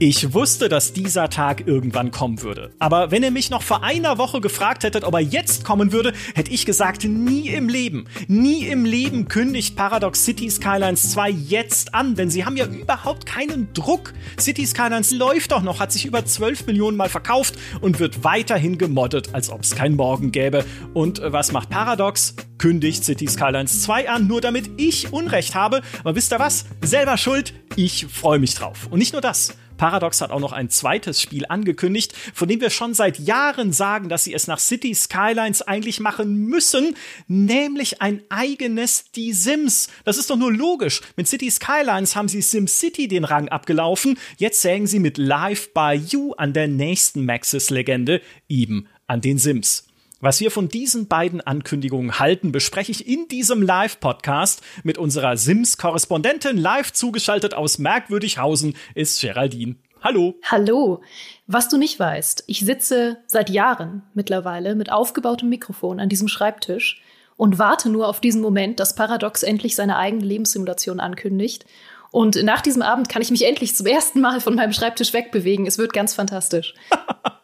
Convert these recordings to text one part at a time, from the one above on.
Ich wusste, dass dieser Tag irgendwann kommen würde. Aber wenn ihr mich noch vor einer Woche gefragt hättet, ob er jetzt kommen würde, hätte ich gesagt, nie im Leben. Nie im Leben kündigt Paradox City Skylines 2 jetzt an, denn sie haben ja überhaupt keinen Druck. City Skylines läuft doch noch, hat sich über 12 Millionen Mal verkauft und wird weiterhin gemoddet, als ob es kein Morgen gäbe. Und äh, was macht Paradox? Kündigt City Skylines 2 an, nur damit ich Unrecht habe. Aber wisst ihr was? Selber schuld. Ich freue mich drauf. Und nicht nur das. Paradox hat auch noch ein zweites Spiel angekündigt, von dem wir schon seit Jahren sagen, dass sie es nach City Skylines eigentlich machen müssen, nämlich ein eigenes Die Sims. Das ist doch nur logisch. Mit City Skylines haben sie SimCity den Rang abgelaufen. Jetzt sägen sie mit Live by You an der nächsten Maxis-Legende, eben an den Sims. Was wir von diesen beiden Ankündigungen halten, bespreche ich in diesem Live-Podcast mit unserer Sims-Korrespondentin. Live zugeschaltet aus Merkwürdighausen ist Geraldine. Hallo. Hallo. Was du nicht weißt, ich sitze seit Jahren mittlerweile mit aufgebautem Mikrofon an diesem Schreibtisch und warte nur auf diesen Moment, dass Paradox endlich seine eigene Lebenssimulation ankündigt. Und nach diesem Abend kann ich mich endlich zum ersten Mal von meinem Schreibtisch wegbewegen. Es wird ganz fantastisch.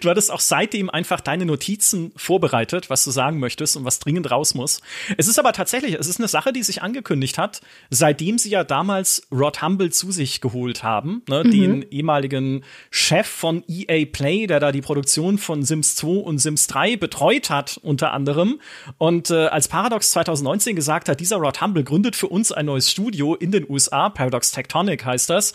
Du hattest auch seitdem einfach deine Notizen vorbereitet, was du sagen möchtest und was dringend raus muss. Es ist aber tatsächlich, es ist eine Sache, die sich angekündigt hat, seitdem sie ja damals Rod Humble zu sich geholt haben, ne, mhm. den ehemaligen Chef von EA Play, der da die Produktion von Sims 2 und Sims 3 betreut hat, unter anderem. Und äh, als Paradox 2019 gesagt hat, dieser Rod Humble gründet für uns ein neues Studio in den USA, Paradox Tectonic heißt das,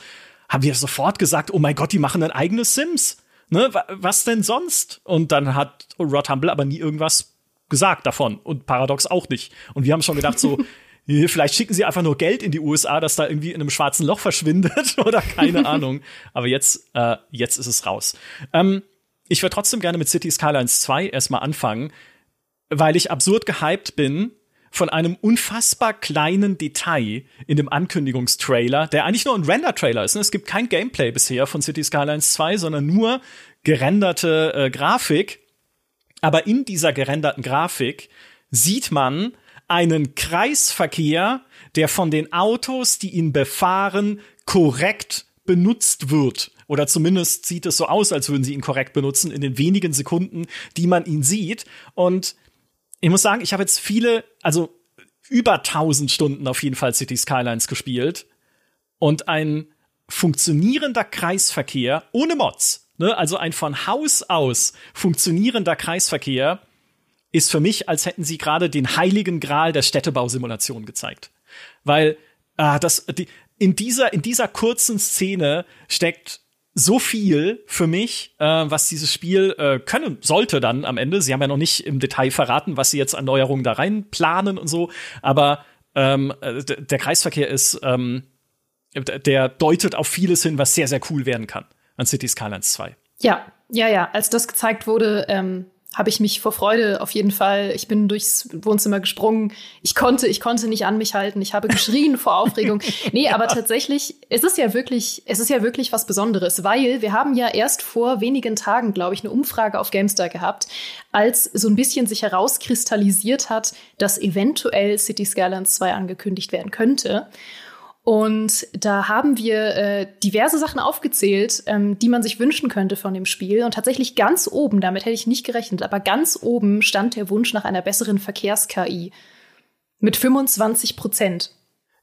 haben wir sofort gesagt, oh mein Gott, die machen ein eigenes Sims ne, was denn sonst? Und dann hat Rod Humble aber nie irgendwas gesagt davon und Paradox auch nicht. Und wir haben schon gedacht so, vielleicht schicken sie einfach nur Geld in die USA, dass da irgendwie in einem schwarzen Loch verschwindet oder keine Ahnung. Aber jetzt, äh, jetzt ist es raus. Ähm, ich würde trotzdem gerne mit City Skylines 2 erstmal anfangen, weil ich absurd gehypt bin von einem unfassbar kleinen Detail in dem Ankündigungstrailer, der eigentlich nur ein Render-Trailer ist. Ne? Es gibt kein Gameplay bisher von City Skylines 2, sondern nur gerenderte äh, Grafik. Aber in dieser gerenderten Grafik sieht man einen Kreisverkehr, der von den Autos, die ihn befahren, korrekt benutzt wird. Oder zumindest sieht es so aus, als würden sie ihn korrekt benutzen in den wenigen Sekunden, die man ihn sieht. Und ich muss sagen, ich habe jetzt viele, also über 1000 Stunden auf jeden Fall City Skylines gespielt und ein funktionierender Kreisverkehr ohne Mods, ne, also ein von Haus aus funktionierender Kreisverkehr ist für mich, als hätten sie gerade den heiligen Gral der Städtebausimulation gezeigt. Weil ah, das, die, in, dieser, in dieser kurzen Szene steckt so viel für mich, äh, was dieses Spiel äh, können sollte dann am Ende. Sie haben ja noch nicht im Detail verraten, was sie jetzt an Neuerungen da rein planen und so, aber ähm, äh, der Kreisverkehr ist, ähm, der deutet auf vieles hin, was sehr, sehr cool werden kann an City Skylines 2. Ja, ja, ja. Als das gezeigt wurde, ähm, habe ich mich vor Freude auf jeden Fall, ich bin durchs Wohnzimmer gesprungen. Ich konnte, ich konnte nicht an mich halten. Ich habe geschrien vor Aufregung. Nee, aber tatsächlich, es ist ja wirklich, es ist ja wirklich was Besonderes, weil wir haben ja erst vor wenigen Tagen, glaube ich, eine Umfrage auf GameStar gehabt, als so ein bisschen sich herauskristallisiert hat, dass eventuell City Skylines 2 angekündigt werden könnte. Und da haben wir äh, diverse Sachen aufgezählt, ähm, die man sich wünschen könnte von dem Spiel. Und tatsächlich ganz oben, damit hätte ich nicht gerechnet, aber ganz oben stand der Wunsch nach einer besseren Verkehrs-KI. Mit 25 Prozent.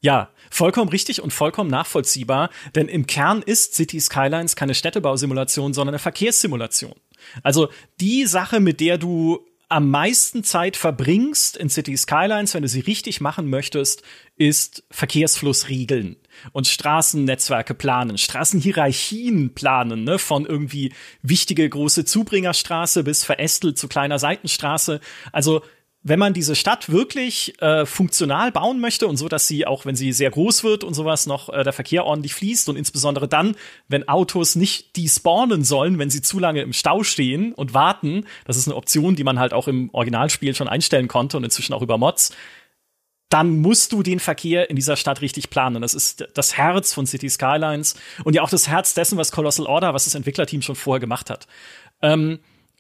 Ja, vollkommen richtig und vollkommen nachvollziehbar, denn im Kern ist City Skylines keine Städtebausimulation, sondern eine Verkehrssimulation. Also die Sache, mit der du am meisten Zeit verbringst in City Skylines, wenn du sie richtig machen möchtest, ist Verkehrsfluss regeln und Straßennetzwerke planen, Straßenhierarchien planen, ne, von irgendwie wichtige große Zubringerstraße bis verästelt zu kleiner Seitenstraße. Also wenn man diese Stadt wirklich äh, funktional bauen möchte und so, dass sie auch, wenn sie sehr groß wird und sowas, noch äh, der Verkehr ordentlich fließt und insbesondere dann, wenn Autos nicht despawnen sollen, wenn sie zu lange im Stau stehen und warten, das ist eine Option, die man halt auch im Originalspiel schon einstellen konnte und inzwischen auch über Mods, dann musst du den Verkehr in dieser Stadt richtig planen. Das ist das Herz von City Skylines und ja auch das Herz dessen, was Colossal Order, was das Entwicklerteam schon vorher gemacht hat. Ähm,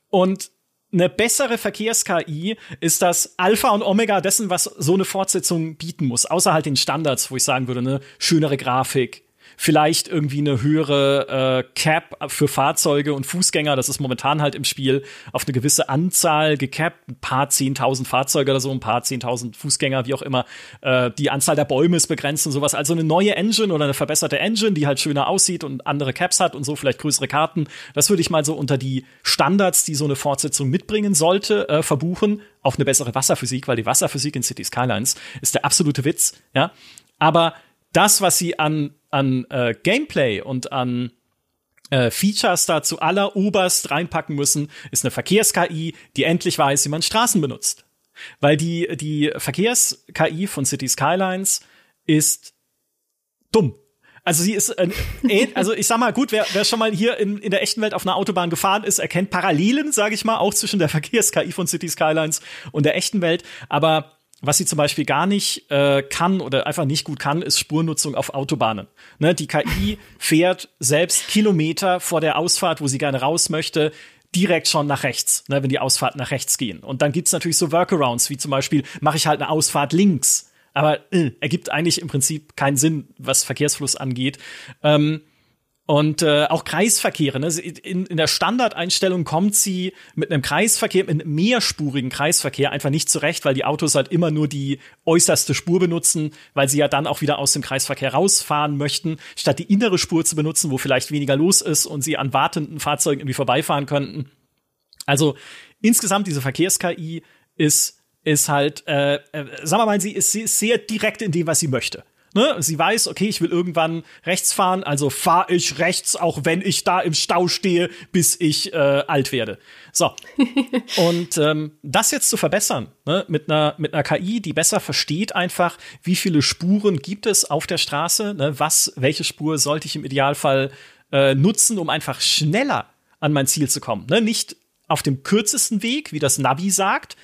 und eine bessere Verkehrs-KI ist das Alpha und Omega dessen, was so eine Fortsetzung bieten muss. Außer halt den Standards, wo ich sagen würde, eine schönere Grafik, vielleicht irgendwie eine höhere äh, Cap für Fahrzeuge und Fußgänger. Das ist momentan halt im Spiel auf eine gewisse Anzahl gecapt, ein paar zehntausend Fahrzeuge oder so, ein paar zehntausend Fußgänger, wie auch immer. Äh, die Anzahl der Bäume ist begrenzt und sowas. Also eine neue Engine oder eine verbesserte Engine, die halt schöner aussieht und andere Caps hat und so, vielleicht größere Karten. Das würde ich mal so unter die Standards, die so eine Fortsetzung mitbringen sollte, äh, verbuchen. Auf eine bessere Wasserphysik, weil die Wasserphysik in City Skylines ist der absolute Witz, ja. Aber das, was sie an, an äh, Gameplay und an äh, Features da zu aller Oberst reinpacken müssen, ist eine Verkehrs-KI, die endlich weiß, wie man Straßen benutzt. Weil die, die Verkehrs-KI von City Skylines ist dumm. Also sie ist, äh, also ich sag mal, gut, wer, wer schon mal hier in, in der echten Welt auf einer Autobahn gefahren ist, erkennt Parallelen, sage ich mal, auch zwischen der Verkehrs-KI von City Skylines und der echten Welt. Aber was sie zum Beispiel gar nicht äh, kann oder einfach nicht gut kann, ist Spurnutzung auf Autobahnen. Ne, die KI fährt selbst Kilometer vor der Ausfahrt, wo sie gerne raus möchte, direkt schon nach rechts, ne, wenn die Ausfahrt nach rechts gehen. Und dann gibt's natürlich so Workarounds, wie zum Beispiel, mache ich halt eine Ausfahrt links. Aber äh, ergibt eigentlich im Prinzip keinen Sinn, was Verkehrsfluss angeht. Ähm, und äh, auch Kreisverkehre. Ne? In, in der Standardeinstellung kommt sie mit einem Kreisverkehr, mit einem mehrspurigen Kreisverkehr einfach nicht zurecht, weil die Autos halt immer nur die äußerste Spur benutzen, weil sie ja dann auch wieder aus dem Kreisverkehr rausfahren möchten, statt die innere Spur zu benutzen, wo vielleicht weniger los ist und sie an wartenden Fahrzeugen irgendwie vorbeifahren könnten. Also insgesamt diese Verkehrs-KI ist ist halt, äh, äh, sagen wir mal, sie ist, sie ist sehr direkt in dem, was sie möchte. Ne? Sie weiß, okay, ich will irgendwann rechts fahren, also fahre ich rechts, auch wenn ich da im Stau stehe, bis ich äh, alt werde. So. Und ähm, das jetzt zu verbessern, ne? mit, einer, mit einer KI, die besser versteht einfach, wie viele Spuren gibt es auf der Straße, ne? was, welche Spur sollte ich im Idealfall äh, nutzen, um einfach schneller an mein Ziel zu kommen. Ne? Nicht auf dem kürzesten Weg, wie das Navi sagt,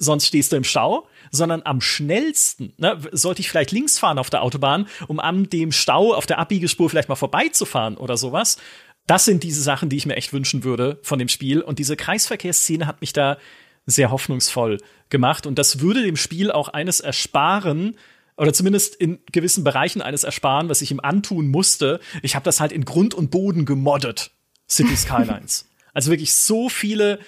sonst stehst du im Stau, sondern am schnellsten, ne, sollte ich vielleicht links fahren auf der Autobahn, um an dem Stau auf der Abbiegespur vielleicht mal vorbeizufahren oder sowas. Das sind diese Sachen, die ich mir echt wünschen würde von dem Spiel. Und diese Kreisverkehrsszene hat mich da sehr hoffnungsvoll gemacht. Und das würde dem Spiel auch eines ersparen, oder zumindest in gewissen Bereichen eines ersparen, was ich ihm antun musste. Ich habe das halt in Grund und Boden gemoddet, City Skylines. also wirklich so viele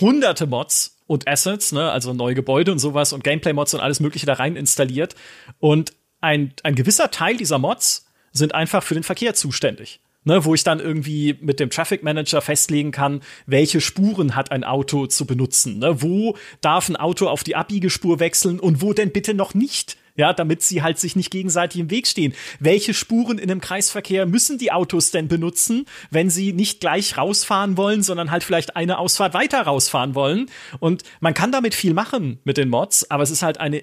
hunderte Mods und Assets, ne, also neue Gebäude und sowas und Gameplay-Mods und alles Mögliche da rein installiert. Und ein, ein gewisser Teil dieser Mods sind einfach für den Verkehr zuständig. Ne, wo ich dann irgendwie mit dem Traffic Manager festlegen kann, welche Spuren hat ein Auto zu benutzen. Ne? Wo darf ein Auto auf die Abbiegespur wechseln und wo denn bitte noch nicht? Ja, damit sie halt sich nicht gegenseitig im Weg stehen. Welche Spuren in einem Kreisverkehr müssen die Autos denn benutzen, wenn sie nicht gleich rausfahren wollen, sondern halt vielleicht eine Ausfahrt weiter rausfahren wollen? Und man kann damit viel machen mit den Mods, aber es ist halt eine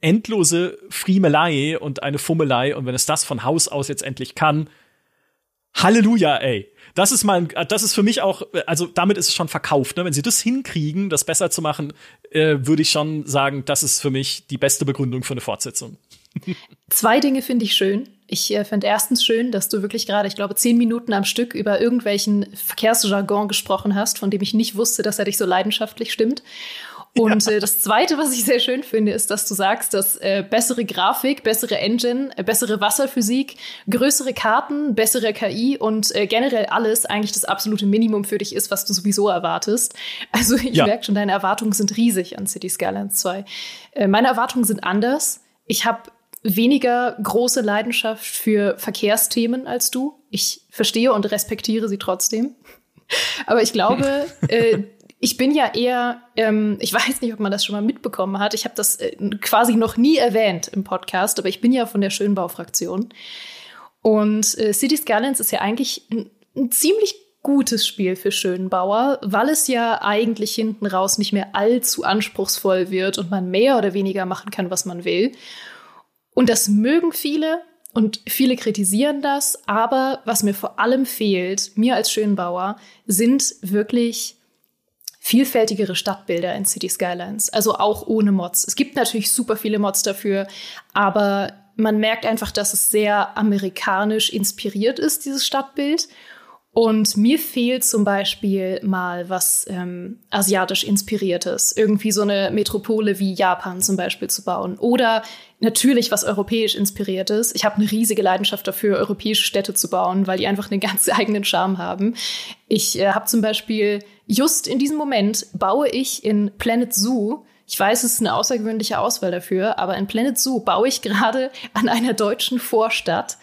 endlose Friemelei und eine Fummelei. Und wenn es das von Haus aus jetzt endlich kann, Halleluja, ey. Das ist mal, das ist für mich auch, also damit ist es schon verkauft. Ne? Wenn sie das hinkriegen, das besser zu machen, äh, würde ich schon sagen, das ist für mich die beste Begründung für eine Fortsetzung. Zwei Dinge finde ich schön. Ich äh, finde erstens schön, dass du wirklich gerade, ich glaube, zehn Minuten am Stück über irgendwelchen Verkehrsjargon gesprochen hast, von dem ich nicht wusste, dass er dich so leidenschaftlich stimmt. Und ja. äh, das Zweite, was ich sehr schön finde, ist, dass du sagst, dass äh, bessere Grafik, bessere Engine, äh, bessere Wasserphysik, größere Karten, bessere KI und äh, generell alles eigentlich das absolute Minimum für dich ist, was du sowieso erwartest. Also ich ja. merke schon, deine Erwartungen sind riesig an City Skylines 2. Äh, meine Erwartungen sind anders. Ich habe weniger große Leidenschaft für Verkehrsthemen als du. Ich verstehe und respektiere sie trotzdem. Aber ich glaube, äh, ich bin ja eher, ähm, ich weiß nicht, ob man das schon mal mitbekommen hat. Ich habe das äh, quasi noch nie erwähnt im Podcast, aber ich bin ja von der Schönbau-Fraktion. Und äh, City Skylines ist ja eigentlich ein, ein ziemlich gutes Spiel für Schönbauer, weil es ja eigentlich hinten raus nicht mehr allzu anspruchsvoll wird und man mehr oder weniger machen kann, was man will. Und das mögen viele und viele kritisieren das, aber was mir vor allem fehlt, mir als Schönbauer, sind wirklich vielfältigere Stadtbilder in City Skylines, also auch ohne Mods. Es gibt natürlich super viele Mods dafür, aber man merkt einfach, dass es sehr amerikanisch inspiriert ist, dieses Stadtbild. Und mir fehlt zum Beispiel mal was ähm, asiatisch inspiriertes, irgendwie so eine Metropole wie Japan zum Beispiel zu bauen oder natürlich was europäisch inspiriertes. Ich habe eine riesige Leidenschaft dafür, europäische Städte zu bauen, weil die einfach einen ganz eigenen Charme haben. Ich äh, habe zum Beispiel just in diesem Moment baue ich in Planet Zoo ich weiß, es ist eine außergewöhnliche Auswahl dafür, aber in Planet Zoo baue ich gerade an einer deutschen Vorstadt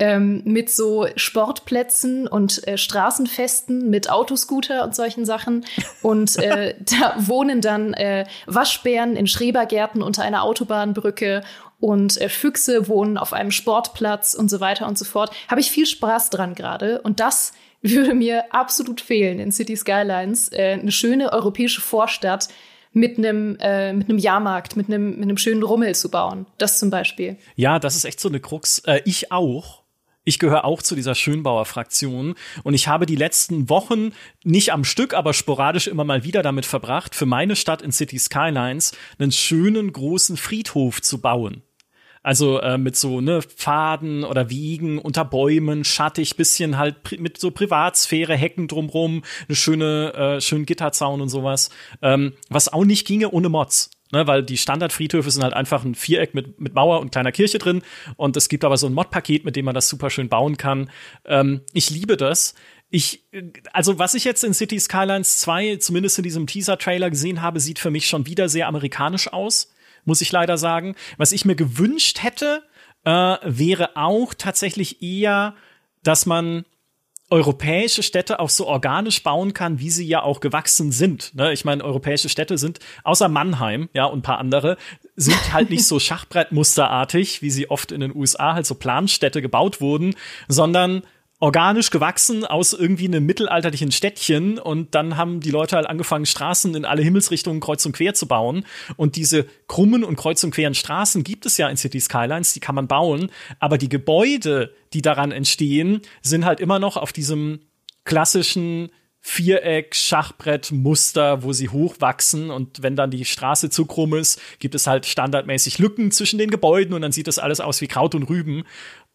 ähm, mit so Sportplätzen und äh, Straßenfesten mit Autoscooter und solchen Sachen. Und äh, da wohnen dann äh, Waschbären in Schrebergärten unter einer Autobahnbrücke und äh, Füchse wohnen auf einem Sportplatz und so weiter und so fort. Habe ich viel Spaß dran gerade. Und das würde mir absolut fehlen in City Skylines. Äh, eine schöne europäische Vorstadt mit einem äh, mit einem Jahrmarkt, mit einem mit einem schönen Rummel zu bauen. Das zum Beispiel. Ja, das ist echt so eine Krux. Äh, ich auch. Ich gehöre auch zu dieser Schönbauer-Fraktion und ich habe die letzten Wochen nicht am Stück, aber sporadisch immer mal wieder damit verbracht, für meine Stadt in City Skylines einen schönen großen Friedhof zu bauen. Also äh, mit so ne Pfaden oder Wiegen unter Bäumen, schattig, bisschen halt mit so Privatsphäre, Hecken drumrum, eine schöne, äh, schönen Gitterzaun und sowas. Ähm, was auch nicht ginge ohne Mods. Ne, weil die Standardfriedhöfe sind halt einfach ein Viereck mit, mit Mauer und kleiner Kirche drin. Und es gibt aber so ein Mod-Paket, mit dem man das super schön bauen kann. Ähm, ich liebe das. Ich, also was ich jetzt in City Skylines 2, zumindest in diesem Teaser-Trailer gesehen habe, sieht für mich schon wieder sehr amerikanisch aus, muss ich leider sagen. Was ich mir gewünscht hätte, äh, wäre auch tatsächlich eher, dass man europäische Städte auch so organisch bauen kann, wie sie ja auch gewachsen sind. Ne? Ich meine, europäische Städte sind, außer Mannheim, ja, und ein paar andere, sind halt nicht so Schachbrettmusterartig, wie sie oft in den USA halt so Planstädte gebaut wurden, sondern organisch gewachsen aus irgendwie einem mittelalterlichen Städtchen und dann haben die Leute halt angefangen, Straßen in alle Himmelsrichtungen kreuz und quer zu bauen. Und diese krummen und kreuz und queren Straßen gibt es ja in City Skylines, die kann man bauen, aber die Gebäude, die daran entstehen, sind halt immer noch auf diesem klassischen Viereck, Schachbrett, Muster, wo sie hochwachsen und wenn dann die Straße zu krumm ist, gibt es halt standardmäßig Lücken zwischen den Gebäuden und dann sieht das alles aus wie Kraut und Rüben.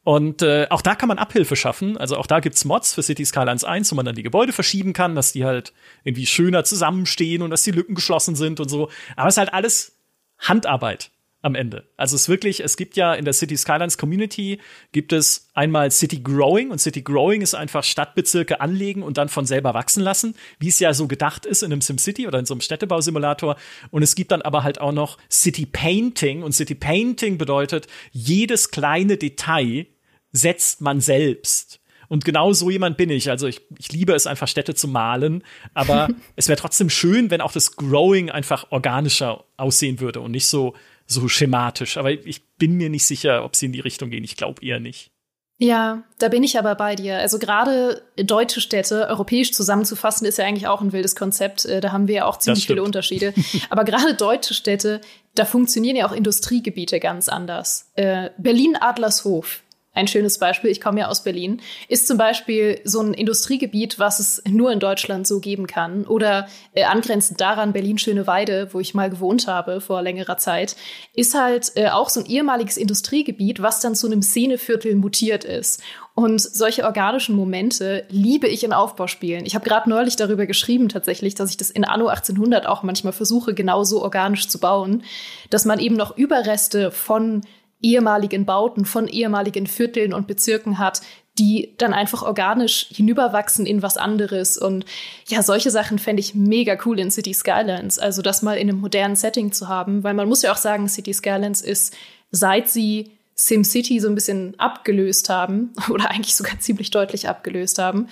Und äh, auch da kann man Abhilfe schaffen. Also auch da gibt's Mods für City Skylines 1, wo man dann die Gebäude verschieben kann, dass die halt irgendwie schöner zusammenstehen und dass die Lücken geschlossen sind und so. Aber es ist halt alles Handarbeit am Ende. Also es ist wirklich, es gibt ja in der City Skylines Community gibt es einmal City Growing und City Growing ist einfach Stadtbezirke anlegen und dann von selber wachsen lassen, wie es ja so gedacht ist in einem SimCity oder in so einem Städtebausimulator. Und es gibt dann aber halt auch noch City Painting und City Painting bedeutet jedes kleine Detail setzt man selbst. Und genau so jemand bin ich. Also ich, ich liebe es einfach, Städte zu malen. Aber es wäre trotzdem schön, wenn auch das Growing einfach organischer aussehen würde und nicht so, so schematisch. Aber ich bin mir nicht sicher, ob sie in die Richtung gehen. Ich glaube eher nicht. Ja, da bin ich aber bei dir. Also gerade deutsche Städte europäisch zusammenzufassen, ist ja eigentlich auch ein wildes Konzept. Äh, da haben wir ja auch ziemlich viele Unterschiede. aber gerade deutsche Städte, da funktionieren ja auch Industriegebiete ganz anders. Äh, Berlin-Adlershof ein schönes Beispiel, ich komme ja aus Berlin, ist zum Beispiel so ein Industriegebiet, was es nur in Deutschland so geben kann. Oder äh, angrenzend daran Berlin-Schöneweide, wo ich mal gewohnt habe vor längerer Zeit, ist halt äh, auch so ein ehemaliges Industriegebiet, was dann zu einem Szeneviertel mutiert ist. Und solche organischen Momente liebe ich in Aufbauspielen. Ich habe gerade neulich darüber geschrieben tatsächlich, dass ich das in Anno 1800 auch manchmal versuche, genauso organisch zu bauen, dass man eben noch Überreste von ehemaligen Bauten, von ehemaligen Vierteln und Bezirken hat, die dann einfach organisch hinüberwachsen in was anderes. Und ja, solche Sachen fände ich mega cool in City Skylines. Also das mal in einem modernen Setting zu haben, weil man muss ja auch sagen, City Skylines ist, seit sie SimCity so ein bisschen abgelöst haben, oder eigentlich sogar ziemlich deutlich abgelöst haben,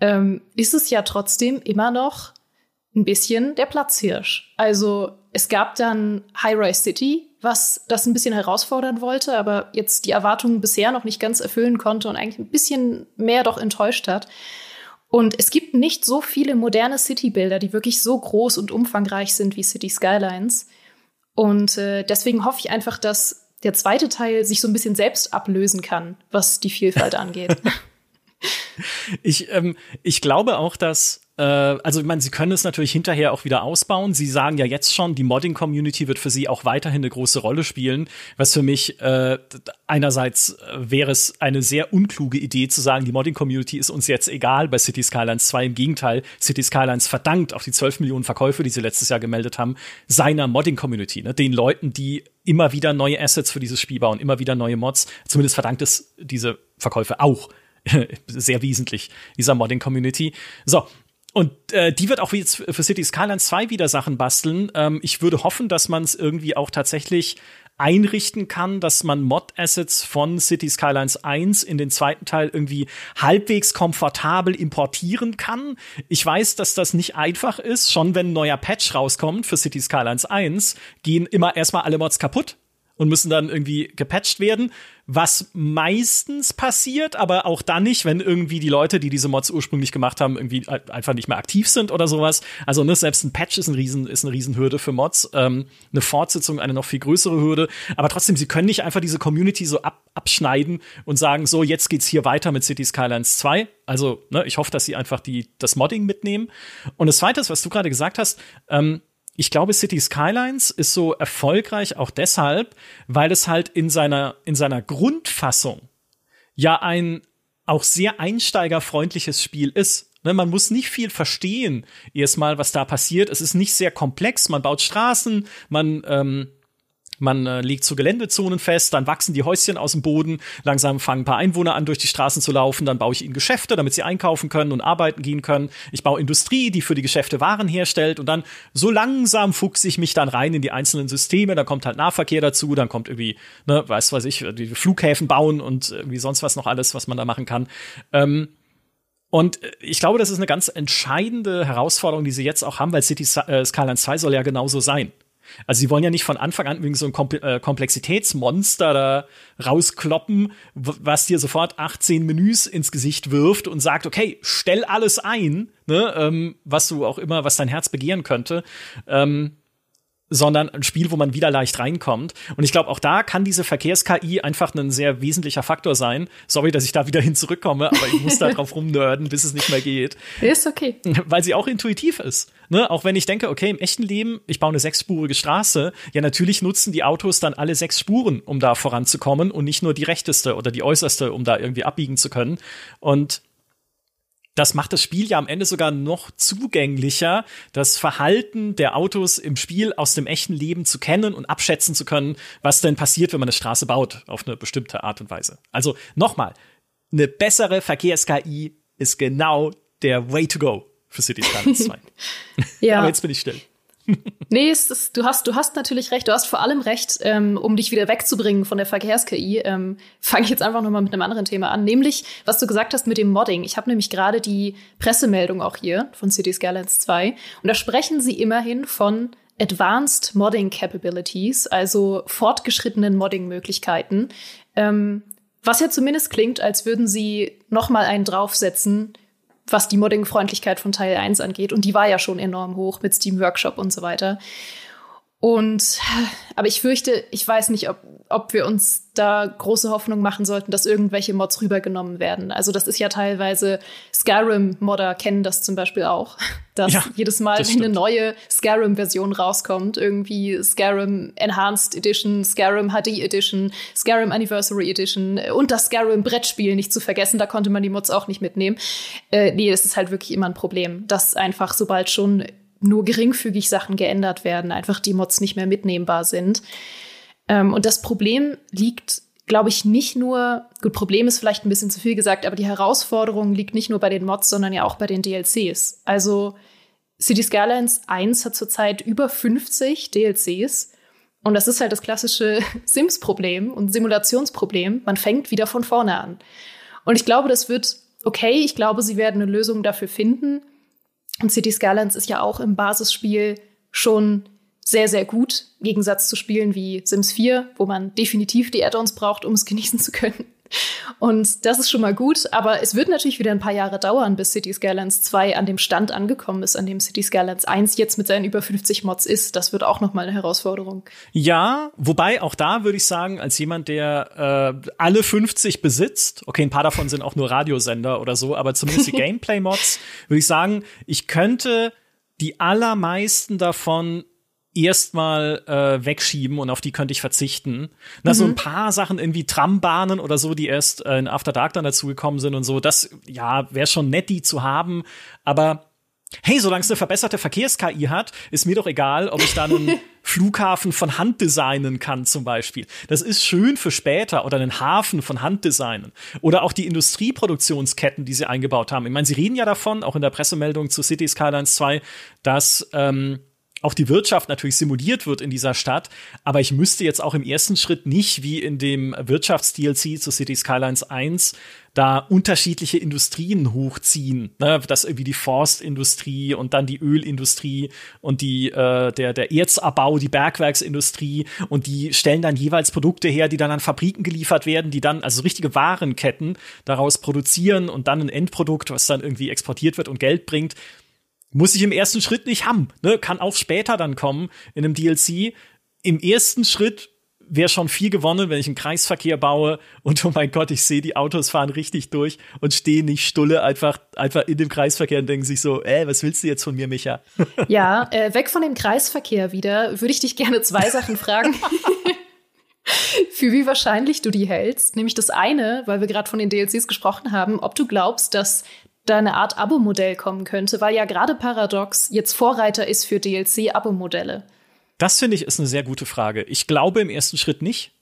ähm, ist es ja trotzdem immer noch ein bisschen der Platzhirsch. Also es gab dann High-Rise City, was das ein bisschen herausfordern wollte, aber jetzt die Erwartungen bisher noch nicht ganz erfüllen konnte und eigentlich ein bisschen mehr doch enttäuscht hat. Und es gibt nicht so viele moderne City-Bilder, die wirklich so groß und umfangreich sind wie City Skylines. Und äh, deswegen hoffe ich einfach, dass der zweite Teil sich so ein bisschen selbst ablösen kann, was die Vielfalt angeht. ich, ähm, ich glaube auch, dass also ich meine, sie können es natürlich hinterher auch wieder ausbauen. Sie sagen ja jetzt schon, die Modding-Community wird für sie auch weiterhin eine große Rolle spielen, was für mich äh, einerseits äh, wäre es eine sehr unkluge Idee zu sagen, die Modding-Community ist uns jetzt egal bei City Skylines 2. Im Gegenteil, City Skylines verdankt auch die 12 Millionen Verkäufe, die sie letztes Jahr gemeldet haben, seiner Modding-Community, ne? den Leuten, die immer wieder neue Assets für dieses Spiel bauen, immer wieder neue Mods. Zumindest verdankt es diese Verkäufe auch sehr wesentlich dieser Modding-Community. So, und äh, die wird auch jetzt für City Skylines 2 wieder Sachen basteln. Ähm, ich würde hoffen, dass man es irgendwie auch tatsächlich einrichten kann, dass man Mod-Assets von City Skylines 1 in den zweiten Teil irgendwie halbwegs komfortabel importieren kann. Ich weiß, dass das nicht einfach ist. Schon wenn ein neuer Patch rauskommt für City Skylines 1, gehen immer erstmal alle Mods kaputt und müssen dann irgendwie gepatcht werden, was meistens passiert, aber auch dann nicht, wenn irgendwie die Leute, die diese Mods ursprünglich gemacht haben, irgendwie einfach nicht mehr aktiv sind oder sowas. Also ne, selbst ein Patch ist, ein Riesen, ist eine Riesenhürde für Mods, ähm, eine Fortsetzung eine noch viel größere Hürde, aber trotzdem, sie können nicht einfach diese Community so ab, abschneiden und sagen, so, jetzt geht's hier weiter mit City Skylines 2. Also, ne, ich hoffe, dass sie einfach die, das Modding mitnehmen. Und das Zweite, was du gerade gesagt hast, ähm, ich glaube, City Skylines ist so erfolgreich auch deshalb, weil es halt in seiner, in seiner Grundfassung ja ein auch sehr einsteigerfreundliches Spiel ist. Ne, man muss nicht viel verstehen, erstmal, was da passiert. Es ist nicht sehr komplex. Man baut Straßen, man ähm, man äh, legt so Geländezonen fest, dann wachsen die Häuschen aus dem Boden, langsam fangen ein paar Einwohner an, durch die Straßen zu laufen, dann baue ich ihnen Geschäfte, damit sie einkaufen können und arbeiten gehen können. Ich baue Industrie, die für die Geschäfte Waren herstellt und dann so langsam fuchse ich mich dann rein in die einzelnen Systeme, da kommt halt Nahverkehr dazu, dann kommt irgendwie, ne, weiß weiß ich, die Flughäfen bauen und irgendwie sonst was noch alles, was man da machen kann. Ähm, und äh, ich glaube, das ist eine ganz entscheidende Herausforderung, die sie jetzt auch haben, weil City äh, Skyline 2 soll ja genauso sein. Also sie wollen ja nicht von Anfang an wegen so ein äh, Komplexitätsmonster da rauskloppen, was dir sofort 18 Menüs ins Gesicht wirft und sagt, okay, stell alles ein, ne, ähm, was du auch immer, was dein Herz begehren könnte. Ähm, sondern ein Spiel, wo man wieder leicht reinkommt. Und ich glaube, auch da kann diese Verkehrs-KI einfach ein sehr wesentlicher Faktor sein. Sorry, dass ich da wieder hin zurückkomme, aber ich muss da drauf rumnörden, bis es nicht mehr geht. Ist okay. Weil sie auch intuitiv ist. Ne? Auch wenn ich denke, okay, im echten Leben, ich baue eine sechsspurige Straße, ja, natürlich nutzen die Autos dann alle sechs Spuren, um da voranzukommen und nicht nur die rechteste oder die äußerste, um da irgendwie abbiegen zu können. Und das macht das Spiel ja am Ende sogar noch zugänglicher, das Verhalten der Autos im Spiel aus dem echten Leben zu kennen und abschätzen zu können, was denn passiert, wenn man eine Straße baut, auf eine bestimmte Art und Weise. Also nochmal, eine bessere Verkehrs-KI ist genau der Way to go für City Skylines 2. ja. Aber jetzt bin ich still. nee, ist, du, hast, du hast natürlich recht. Du hast vor allem recht, ähm, um dich wieder wegzubringen von der Verkehrs-KI, ähm, fange ich jetzt einfach nochmal mit einem anderen Thema an. Nämlich, was du gesagt hast mit dem Modding. Ich habe nämlich gerade die Pressemeldung auch hier von City Skylines 2. Und da sprechen sie immerhin von Advanced Modding Capabilities, also fortgeschrittenen Modding-Möglichkeiten. Ähm, was ja zumindest klingt, als würden sie nochmal einen draufsetzen was die Modding-Freundlichkeit von Teil 1 angeht. Und die war ja schon enorm hoch mit Steam Workshop und so weiter. Und, aber ich fürchte, ich weiß nicht, ob, ob wir uns da große Hoffnung machen sollten, dass irgendwelche Mods rübergenommen werden. Also das ist ja teilweise, Skyrim-Modder kennen das zum Beispiel auch, dass ja, jedes Mal, wenn eine neue Skyrim-Version rauskommt, irgendwie Skyrim Enhanced Edition, Skyrim HD Edition, Skyrim Anniversary Edition und das Skyrim-Brettspiel nicht zu vergessen, da konnte man die Mods auch nicht mitnehmen. Äh, nee, das ist halt wirklich immer ein Problem, dass einfach sobald schon nur geringfügig Sachen geändert werden, einfach die Mods nicht mehr mitnehmbar sind. Ähm, und das Problem liegt, glaube ich, nicht nur, gut, Problem ist vielleicht ein bisschen zu viel gesagt, aber die Herausforderung liegt nicht nur bei den Mods, sondern ja auch bei den DLCs. Also City Skylines 1 hat zurzeit über 50 DLCs. Und das ist halt das klassische Sims-Problem und Simulationsproblem. Man fängt wieder von vorne an. Und ich glaube, das wird okay. Ich glaube, sie werden eine Lösung dafür finden. Und City Skylines ist ja auch im Basisspiel schon sehr, sehr gut, im Gegensatz zu Spielen wie Sims 4, wo man definitiv die Add-ons braucht, um es genießen zu können. Und das ist schon mal gut, aber es wird natürlich wieder ein paar Jahre dauern, bis City Skylines 2 an dem Stand angekommen ist, an dem City Skylines 1 jetzt mit seinen über 50 Mods ist. Das wird auch noch mal eine Herausforderung. Ja, wobei auch da würde ich sagen, als jemand, der äh, alle 50 besitzt, okay, ein paar davon sind auch nur Radiosender oder so, aber zumindest die Gameplay-Mods, würde ich sagen, ich könnte die allermeisten davon erstmal äh, wegschieben und auf die könnte ich verzichten. Na, mhm. so ein mhm. paar Sachen irgendwie Trambahnen oder so, die erst äh, in After Dark dann dazugekommen sind und so, das, ja, wäre schon nett, die zu haben, aber hey, solange es eine verbesserte Verkehrs-KI hat, ist mir doch egal, ob ich da einen Flughafen von Hand designen kann zum Beispiel. Das ist schön für später oder einen Hafen von Hand designen. Oder auch die Industrieproduktionsketten, die sie eingebaut haben. Ich meine, sie reden ja davon, auch in der Pressemeldung zu City Skylines 2, dass ähm, auch die Wirtschaft natürlich simuliert wird in dieser Stadt. Aber ich müsste jetzt auch im ersten Schritt nicht wie in dem Wirtschafts-DLC zu City Skylines 1 da unterschiedliche Industrien hochziehen. Ne? Das irgendwie die Forstindustrie und dann die Ölindustrie und die, äh, der, der Erzabbau, die Bergwerksindustrie und die stellen dann jeweils Produkte her, die dann an Fabriken geliefert werden, die dann, also richtige Warenketten daraus produzieren und dann ein Endprodukt, was dann irgendwie exportiert wird und Geld bringt muss ich im ersten Schritt nicht haben. Ne? Kann auch später dann kommen in einem DLC. Im ersten Schritt wäre schon viel gewonnen, wenn ich einen Kreisverkehr baue und oh mein Gott, ich sehe, die Autos fahren richtig durch und stehen nicht stulle einfach, einfach in dem Kreisverkehr und denken sich so, äh, was willst du jetzt von mir, Micha? Ja, äh, weg von dem Kreisverkehr wieder, würde ich dich gerne zwei Sachen fragen. Für wie wahrscheinlich du die hältst. Nämlich das eine, weil wir gerade von den DLCs gesprochen haben, ob du glaubst, dass da eine Art Abo-Modell kommen könnte, weil ja gerade Paradox jetzt Vorreiter ist für DLC-Abo-Modelle. Das finde ich ist eine sehr gute Frage. Ich glaube im ersten Schritt nicht.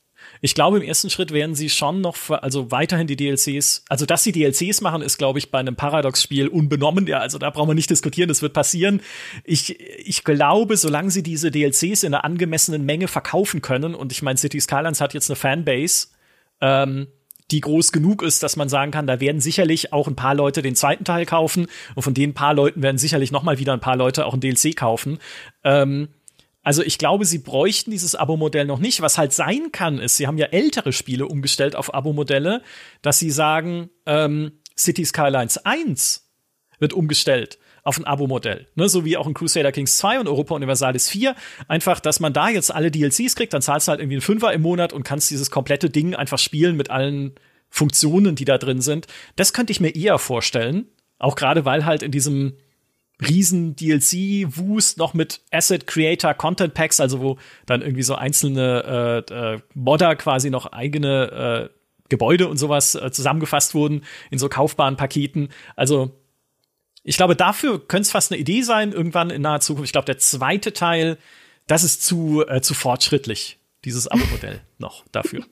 Ich glaube, im ersten Schritt werden sie schon noch, also weiterhin die DLCs, also dass sie DLCs machen, ist, glaube ich, bei einem Paradox-Spiel unbenommen. Ja, also da brauchen wir nicht diskutieren, das wird passieren. Ich, ich glaube, solange sie diese DLCs in einer angemessenen Menge verkaufen können, und ich meine, City Skylines hat jetzt eine Fanbase, ähm, die groß genug ist, dass man sagen kann, da werden sicherlich auch ein paar Leute den zweiten Teil kaufen und von den paar Leuten werden sicherlich noch mal wieder ein paar Leute auch ein DLC kaufen. Ähm, also ich glaube, sie bräuchten dieses Abo-Modell noch nicht. Was halt sein kann, ist, sie haben ja ältere Spiele umgestellt auf Abo-Modelle, dass sie sagen, ähm, City Skylines 1 wird umgestellt auf ein Abo-Modell. Ne, so wie auch in Crusader Kings 2 und Europa Universalis 4. Einfach, dass man da jetzt alle DLCs kriegt, dann zahlst du halt irgendwie einen Fünfer im Monat und kannst dieses komplette Ding einfach spielen mit allen Funktionen, die da drin sind. Das könnte ich mir eher vorstellen. Auch gerade, weil halt in diesem riesen DLC-Wust noch mit Asset Creator Content Packs, also wo dann irgendwie so einzelne äh, äh, Modder quasi noch eigene äh, Gebäude und sowas äh, zusammengefasst wurden in so kaufbaren Paketen. Also ich glaube, dafür könnte es fast eine Idee sein, irgendwann in naher Zukunft. Ich glaube, der zweite Teil, das ist zu, äh, zu fortschrittlich, dieses Abo-Modell noch dafür.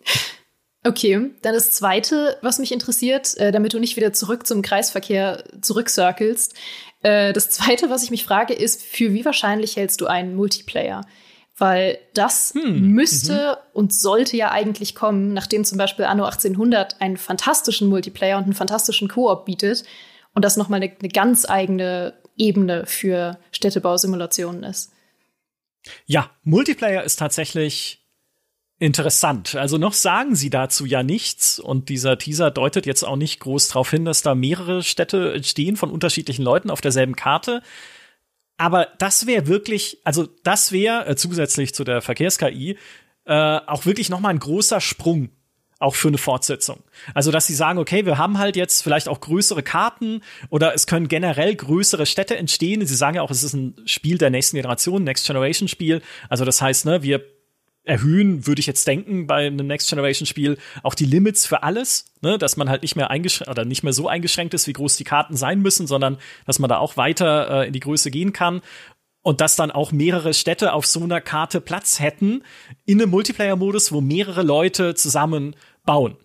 Okay, dann das zweite, was mich interessiert, äh, damit du nicht wieder zurück zum Kreisverkehr zurückcirkelst. Äh, das zweite, was ich mich frage, ist, für wie wahrscheinlich hältst du einen Multiplayer? Weil das hm, müsste mhm. und sollte ja eigentlich kommen, nachdem zum Beispiel Anno 1800 einen fantastischen Multiplayer und einen fantastischen Koop bietet und das nochmal eine, eine ganz eigene Ebene für Städtebausimulationen ist. Ja, Multiplayer ist tatsächlich interessant. Also noch sagen sie dazu ja nichts und dieser Teaser deutet jetzt auch nicht groß darauf hin, dass da mehrere Städte entstehen von unterschiedlichen Leuten auf derselben Karte. Aber das wäre wirklich, also das wäre äh, zusätzlich zu der Verkehrs-KI äh, auch wirklich noch mal ein großer Sprung auch für eine Fortsetzung. Also, dass sie sagen, okay, wir haben halt jetzt vielleicht auch größere Karten oder es können generell größere Städte entstehen. Sie sagen ja auch, es ist ein Spiel der nächsten Generation, Next Generation Spiel. Also, das heißt, ne, wir erhöhen, würde ich jetzt denken, bei einem Next Generation Spiel auch die Limits für alles, ne, dass man halt nicht mehr eingeschränkt oder nicht mehr so eingeschränkt ist, wie groß die Karten sein müssen, sondern dass man da auch weiter äh, in die Größe gehen kann und dass dann auch mehrere Städte auf so einer Karte Platz hätten in einem Multiplayer-Modus, wo mehrere Leute zusammen bauen.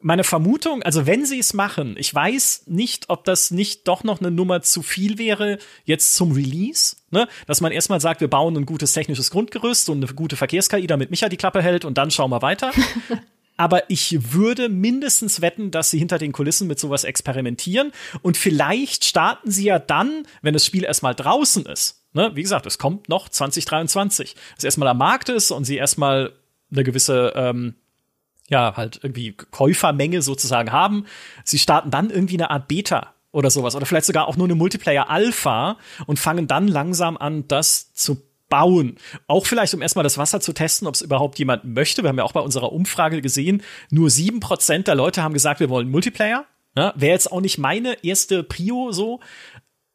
Meine Vermutung, also wenn sie es machen, ich weiß nicht, ob das nicht doch noch eine Nummer zu viel wäre jetzt zum Release, ne? Dass man erstmal sagt, wir bauen ein gutes technisches Grundgerüst und eine gute Verkehrs-KI, damit Micha die Klappe hält und dann schauen wir weiter. aber ich würde mindestens wetten, dass sie hinter den Kulissen mit sowas experimentieren und vielleicht starten sie ja dann, wenn das Spiel erstmal draußen ist. Ne? Wie gesagt, es kommt noch 2023. Es erstmal am Markt ist und sie erstmal eine gewisse ähm, ja, halt irgendwie Käufermenge sozusagen haben. Sie starten dann irgendwie eine Art Beta oder sowas oder vielleicht sogar auch nur eine Multiplayer Alpha und fangen dann langsam an, das zu bauen. Auch vielleicht, um erstmal das Wasser zu testen, ob es überhaupt jemand möchte. Wir haben ja auch bei unserer Umfrage gesehen, nur sieben Prozent der Leute haben gesagt, wir wollen Multiplayer. Ja, Wäre jetzt auch nicht meine erste Prio so,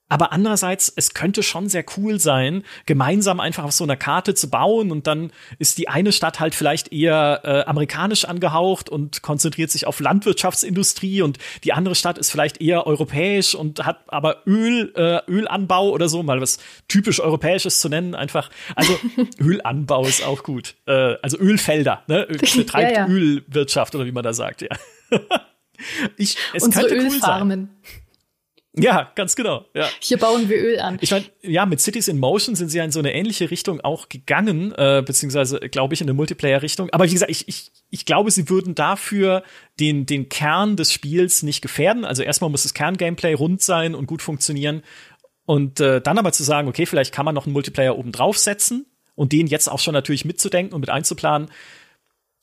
aber andererseits, es könnte schon sehr cool sein, gemeinsam einfach auf so einer Karte zu bauen und dann ist die eine Stadt halt vielleicht eher äh, amerikanisch angehaucht und konzentriert sich auf Landwirtschaftsindustrie und die andere Stadt ist vielleicht eher europäisch und hat aber Öl, äh, Ölanbau oder so, mal was typisch europäisches zu nennen, einfach. Also Ölanbau ist auch gut. Äh, also Ölfelder, ne? Betreibt ja, ja. Ölwirtschaft oder wie man da sagt, ja. ich, es Unsere könnte cool Ölfarmen. Sein. Ja, ganz genau. Ja. Hier bauen wir Öl an. Ich meine, ja, mit Cities in Motion sind sie ja in so eine ähnliche Richtung auch gegangen, äh, beziehungsweise, glaube ich, in eine Multiplayer-Richtung. Aber wie gesagt, ich, ich, ich glaube, sie würden dafür den, den Kern des Spiels nicht gefährden. Also erstmal muss das Kern-Gameplay rund sein und gut funktionieren. Und äh, dann aber zu sagen, okay, vielleicht kann man noch einen Multiplayer oben draufsetzen und den jetzt auch schon natürlich mitzudenken und mit einzuplanen,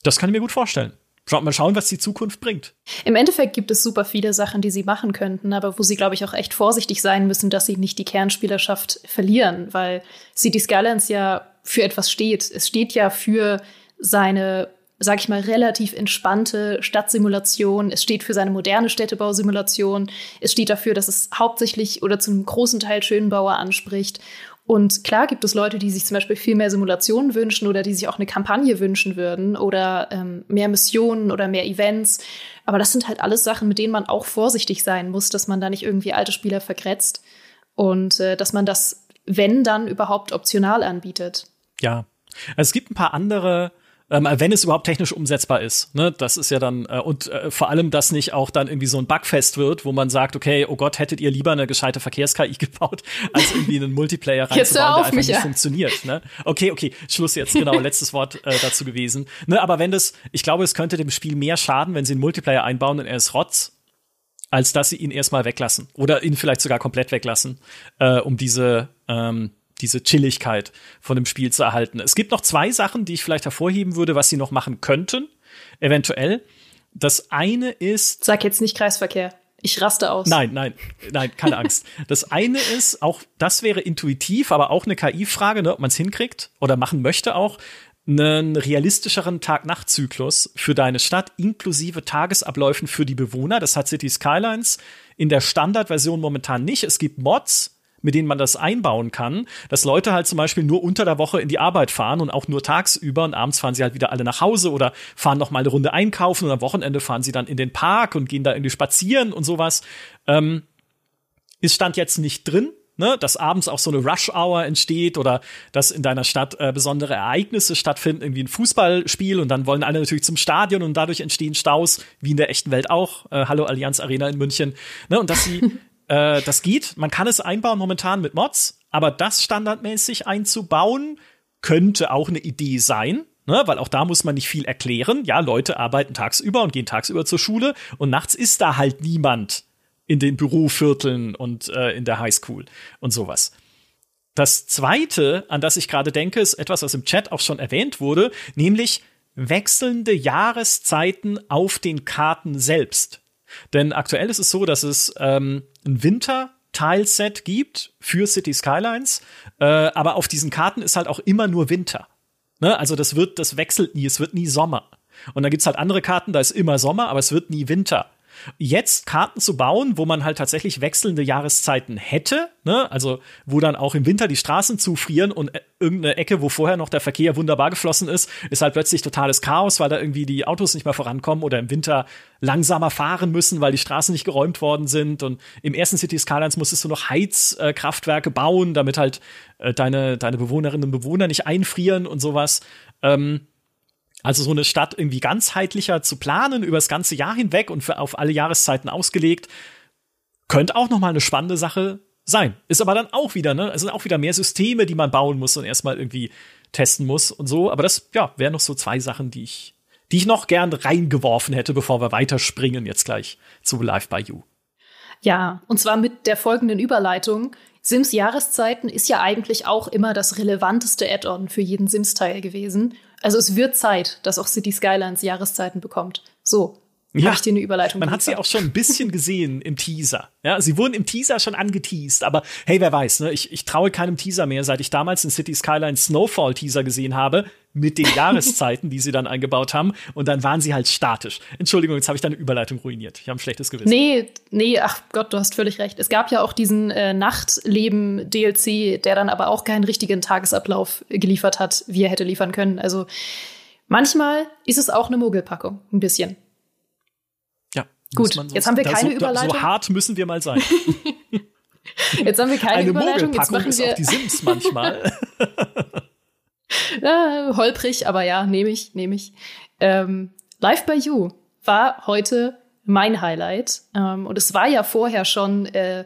das kann ich mir gut vorstellen. Mal schauen, was die Zukunft bringt. Im Endeffekt gibt es super viele Sachen, die sie machen könnten, aber wo sie, glaube ich, auch echt vorsichtig sein müssen, dass sie nicht die Kernspielerschaft verlieren, weil City Skylines ja für etwas steht. Es steht ja für seine, sag ich mal, relativ entspannte Stadtsimulation. Es steht für seine moderne Städtebausimulation. Es steht dafür, dass es hauptsächlich oder zu einem großen Teil Schönbauer anspricht. Und klar gibt es Leute, die sich zum Beispiel viel mehr Simulationen wünschen oder die sich auch eine Kampagne wünschen würden oder ähm, mehr Missionen oder mehr Events. Aber das sind halt alles Sachen, mit denen man auch vorsichtig sein muss, dass man da nicht irgendwie alte Spieler vergrätzt und äh, dass man das, wenn dann überhaupt optional anbietet. Ja, es gibt ein paar andere ähm, wenn es überhaupt technisch umsetzbar ist. Ne? Das ist ja dann, äh, und äh, vor allem, dass nicht auch dann irgendwie so ein Bugfest wird, wo man sagt, okay, oh Gott, hättet ihr lieber eine gescheite Verkehrs-KI gebaut, als irgendwie einen Multiplayer reinzubauen, der einfach nicht ja. funktioniert. Ne? Okay, okay, Schluss jetzt, genau, letztes Wort äh, dazu gewesen. Ne? Aber wenn das, ich glaube, es könnte dem Spiel mehr schaden, wenn sie einen Multiplayer einbauen und er ist Rotz, als dass sie ihn erstmal weglassen. Oder ihn vielleicht sogar komplett weglassen, äh, um diese ähm, diese Chilligkeit von dem Spiel zu erhalten. Es gibt noch zwei Sachen, die ich vielleicht hervorheben würde, was sie noch machen könnten, eventuell. Das eine ist. Sag jetzt nicht Kreisverkehr. Ich raste aus. Nein, nein, nein, keine Angst. Das eine ist, auch das wäre intuitiv, aber auch eine KI-Frage, ne, ob man es hinkriegt oder machen möchte auch, einen realistischeren Tag-Nacht-Zyklus für deine Stadt, inklusive Tagesabläufen für die Bewohner. Das hat City Skylines in der Standardversion momentan nicht. Es gibt Mods, mit denen man das einbauen kann, dass Leute halt zum Beispiel nur unter der Woche in die Arbeit fahren und auch nur tagsüber und abends fahren sie halt wieder alle nach Hause oder fahren noch mal eine Runde einkaufen und am Wochenende fahren sie dann in den Park und gehen da irgendwie spazieren und sowas. Ähm, ist Stand jetzt nicht drin, ne, dass abends auch so eine Rush-Hour entsteht oder dass in deiner Stadt äh, besondere Ereignisse stattfinden, irgendwie ein Fußballspiel und dann wollen alle natürlich zum Stadion und dadurch entstehen Staus, wie in der echten Welt auch. Äh, Hallo Allianz Arena in München. Ne, und dass sie Äh, das geht. Man kann es einbauen momentan mit Mods, aber das standardmäßig einzubauen könnte auch eine Idee sein. Ne, weil auch da muss man nicht viel erklären. Ja, Leute arbeiten tagsüber und gehen tagsüber zur Schule und nachts ist da halt niemand in den Bürovierteln und äh, in der Highschool und sowas. Das zweite, an das ich gerade denke, ist etwas, was im Chat auch schon erwähnt wurde, nämlich wechselnde Jahreszeiten auf den Karten selbst. Denn aktuell ist es so, dass es ähm, einen Winter Stadtteilset gibt für City Skylines, äh, aber auf diesen Karten ist halt auch immer nur Winter. Ne? Also das wird, das wechselt nie, es wird nie Sommer. Und dann gibt's halt andere Karten, da ist immer Sommer, aber es wird nie Winter jetzt Karten zu bauen, wo man halt tatsächlich wechselnde Jahreszeiten hätte, ne? also wo dann auch im Winter die Straßen zufrieren und äh, irgendeine Ecke, wo vorher noch der Verkehr wunderbar geflossen ist, ist halt plötzlich totales Chaos, weil da irgendwie die Autos nicht mehr vorankommen oder im Winter langsamer fahren müssen, weil die Straßen nicht geräumt worden sind. Und im ersten City Skylines musstest du noch Heizkraftwerke bauen, damit halt äh, deine, deine Bewohnerinnen und Bewohner nicht einfrieren und sowas. Ähm, also so eine Stadt irgendwie ganzheitlicher zu planen über das ganze Jahr hinweg und für, auf alle Jahreszeiten ausgelegt, könnte auch noch mal eine spannende Sache sein. Ist aber dann auch wieder, ne, es sind auch wieder mehr Systeme, die man bauen muss und erstmal irgendwie testen muss und so. Aber das, ja, wären noch so zwei Sachen, die ich, die ich noch gern reingeworfen hätte, bevor wir weiterspringen jetzt gleich zu Live by You. Ja, und zwar mit der folgenden Überleitung. Sims Jahreszeiten ist ja eigentlich auch immer das relevanteste Add-on für jeden Sims-Teil gewesen. Also es wird Zeit, dass auch City Skylines Jahreszeiten bekommt. So, ja, ich dir eine Überleitung man hat sie auch schon ein bisschen gesehen im Teaser. Ja, sie wurden im Teaser schon angeteased, aber hey, wer weiß, ne? Ich, ich traue keinem Teaser mehr, seit ich damals den City Skyline Snowfall Teaser gesehen habe mit den Jahreszeiten, die sie dann eingebaut haben und dann waren sie halt statisch. Entschuldigung, jetzt habe ich deine Überleitung ruiniert. Ich habe ein schlechtes Gewissen. Nee, nee, ach Gott, du hast völlig recht. Es gab ja auch diesen äh, Nachtleben DLC, der dann aber auch keinen richtigen Tagesablauf geliefert hat, wie er hätte liefern können. Also manchmal ist es auch eine Mogelpackung, ein bisschen. Gut, so, jetzt haben wir keine so, Überleitung. So hart müssen wir mal sein. jetzt haben wir keine Eine Überleitung. Jetzt machen wir ist auch die Sims manchmal. ja, holprig, aber ja, nehme ich, nehme ich. Ähm, Live by You war heute mein Highlight. Ähm, und es war ja vorher schon, äh,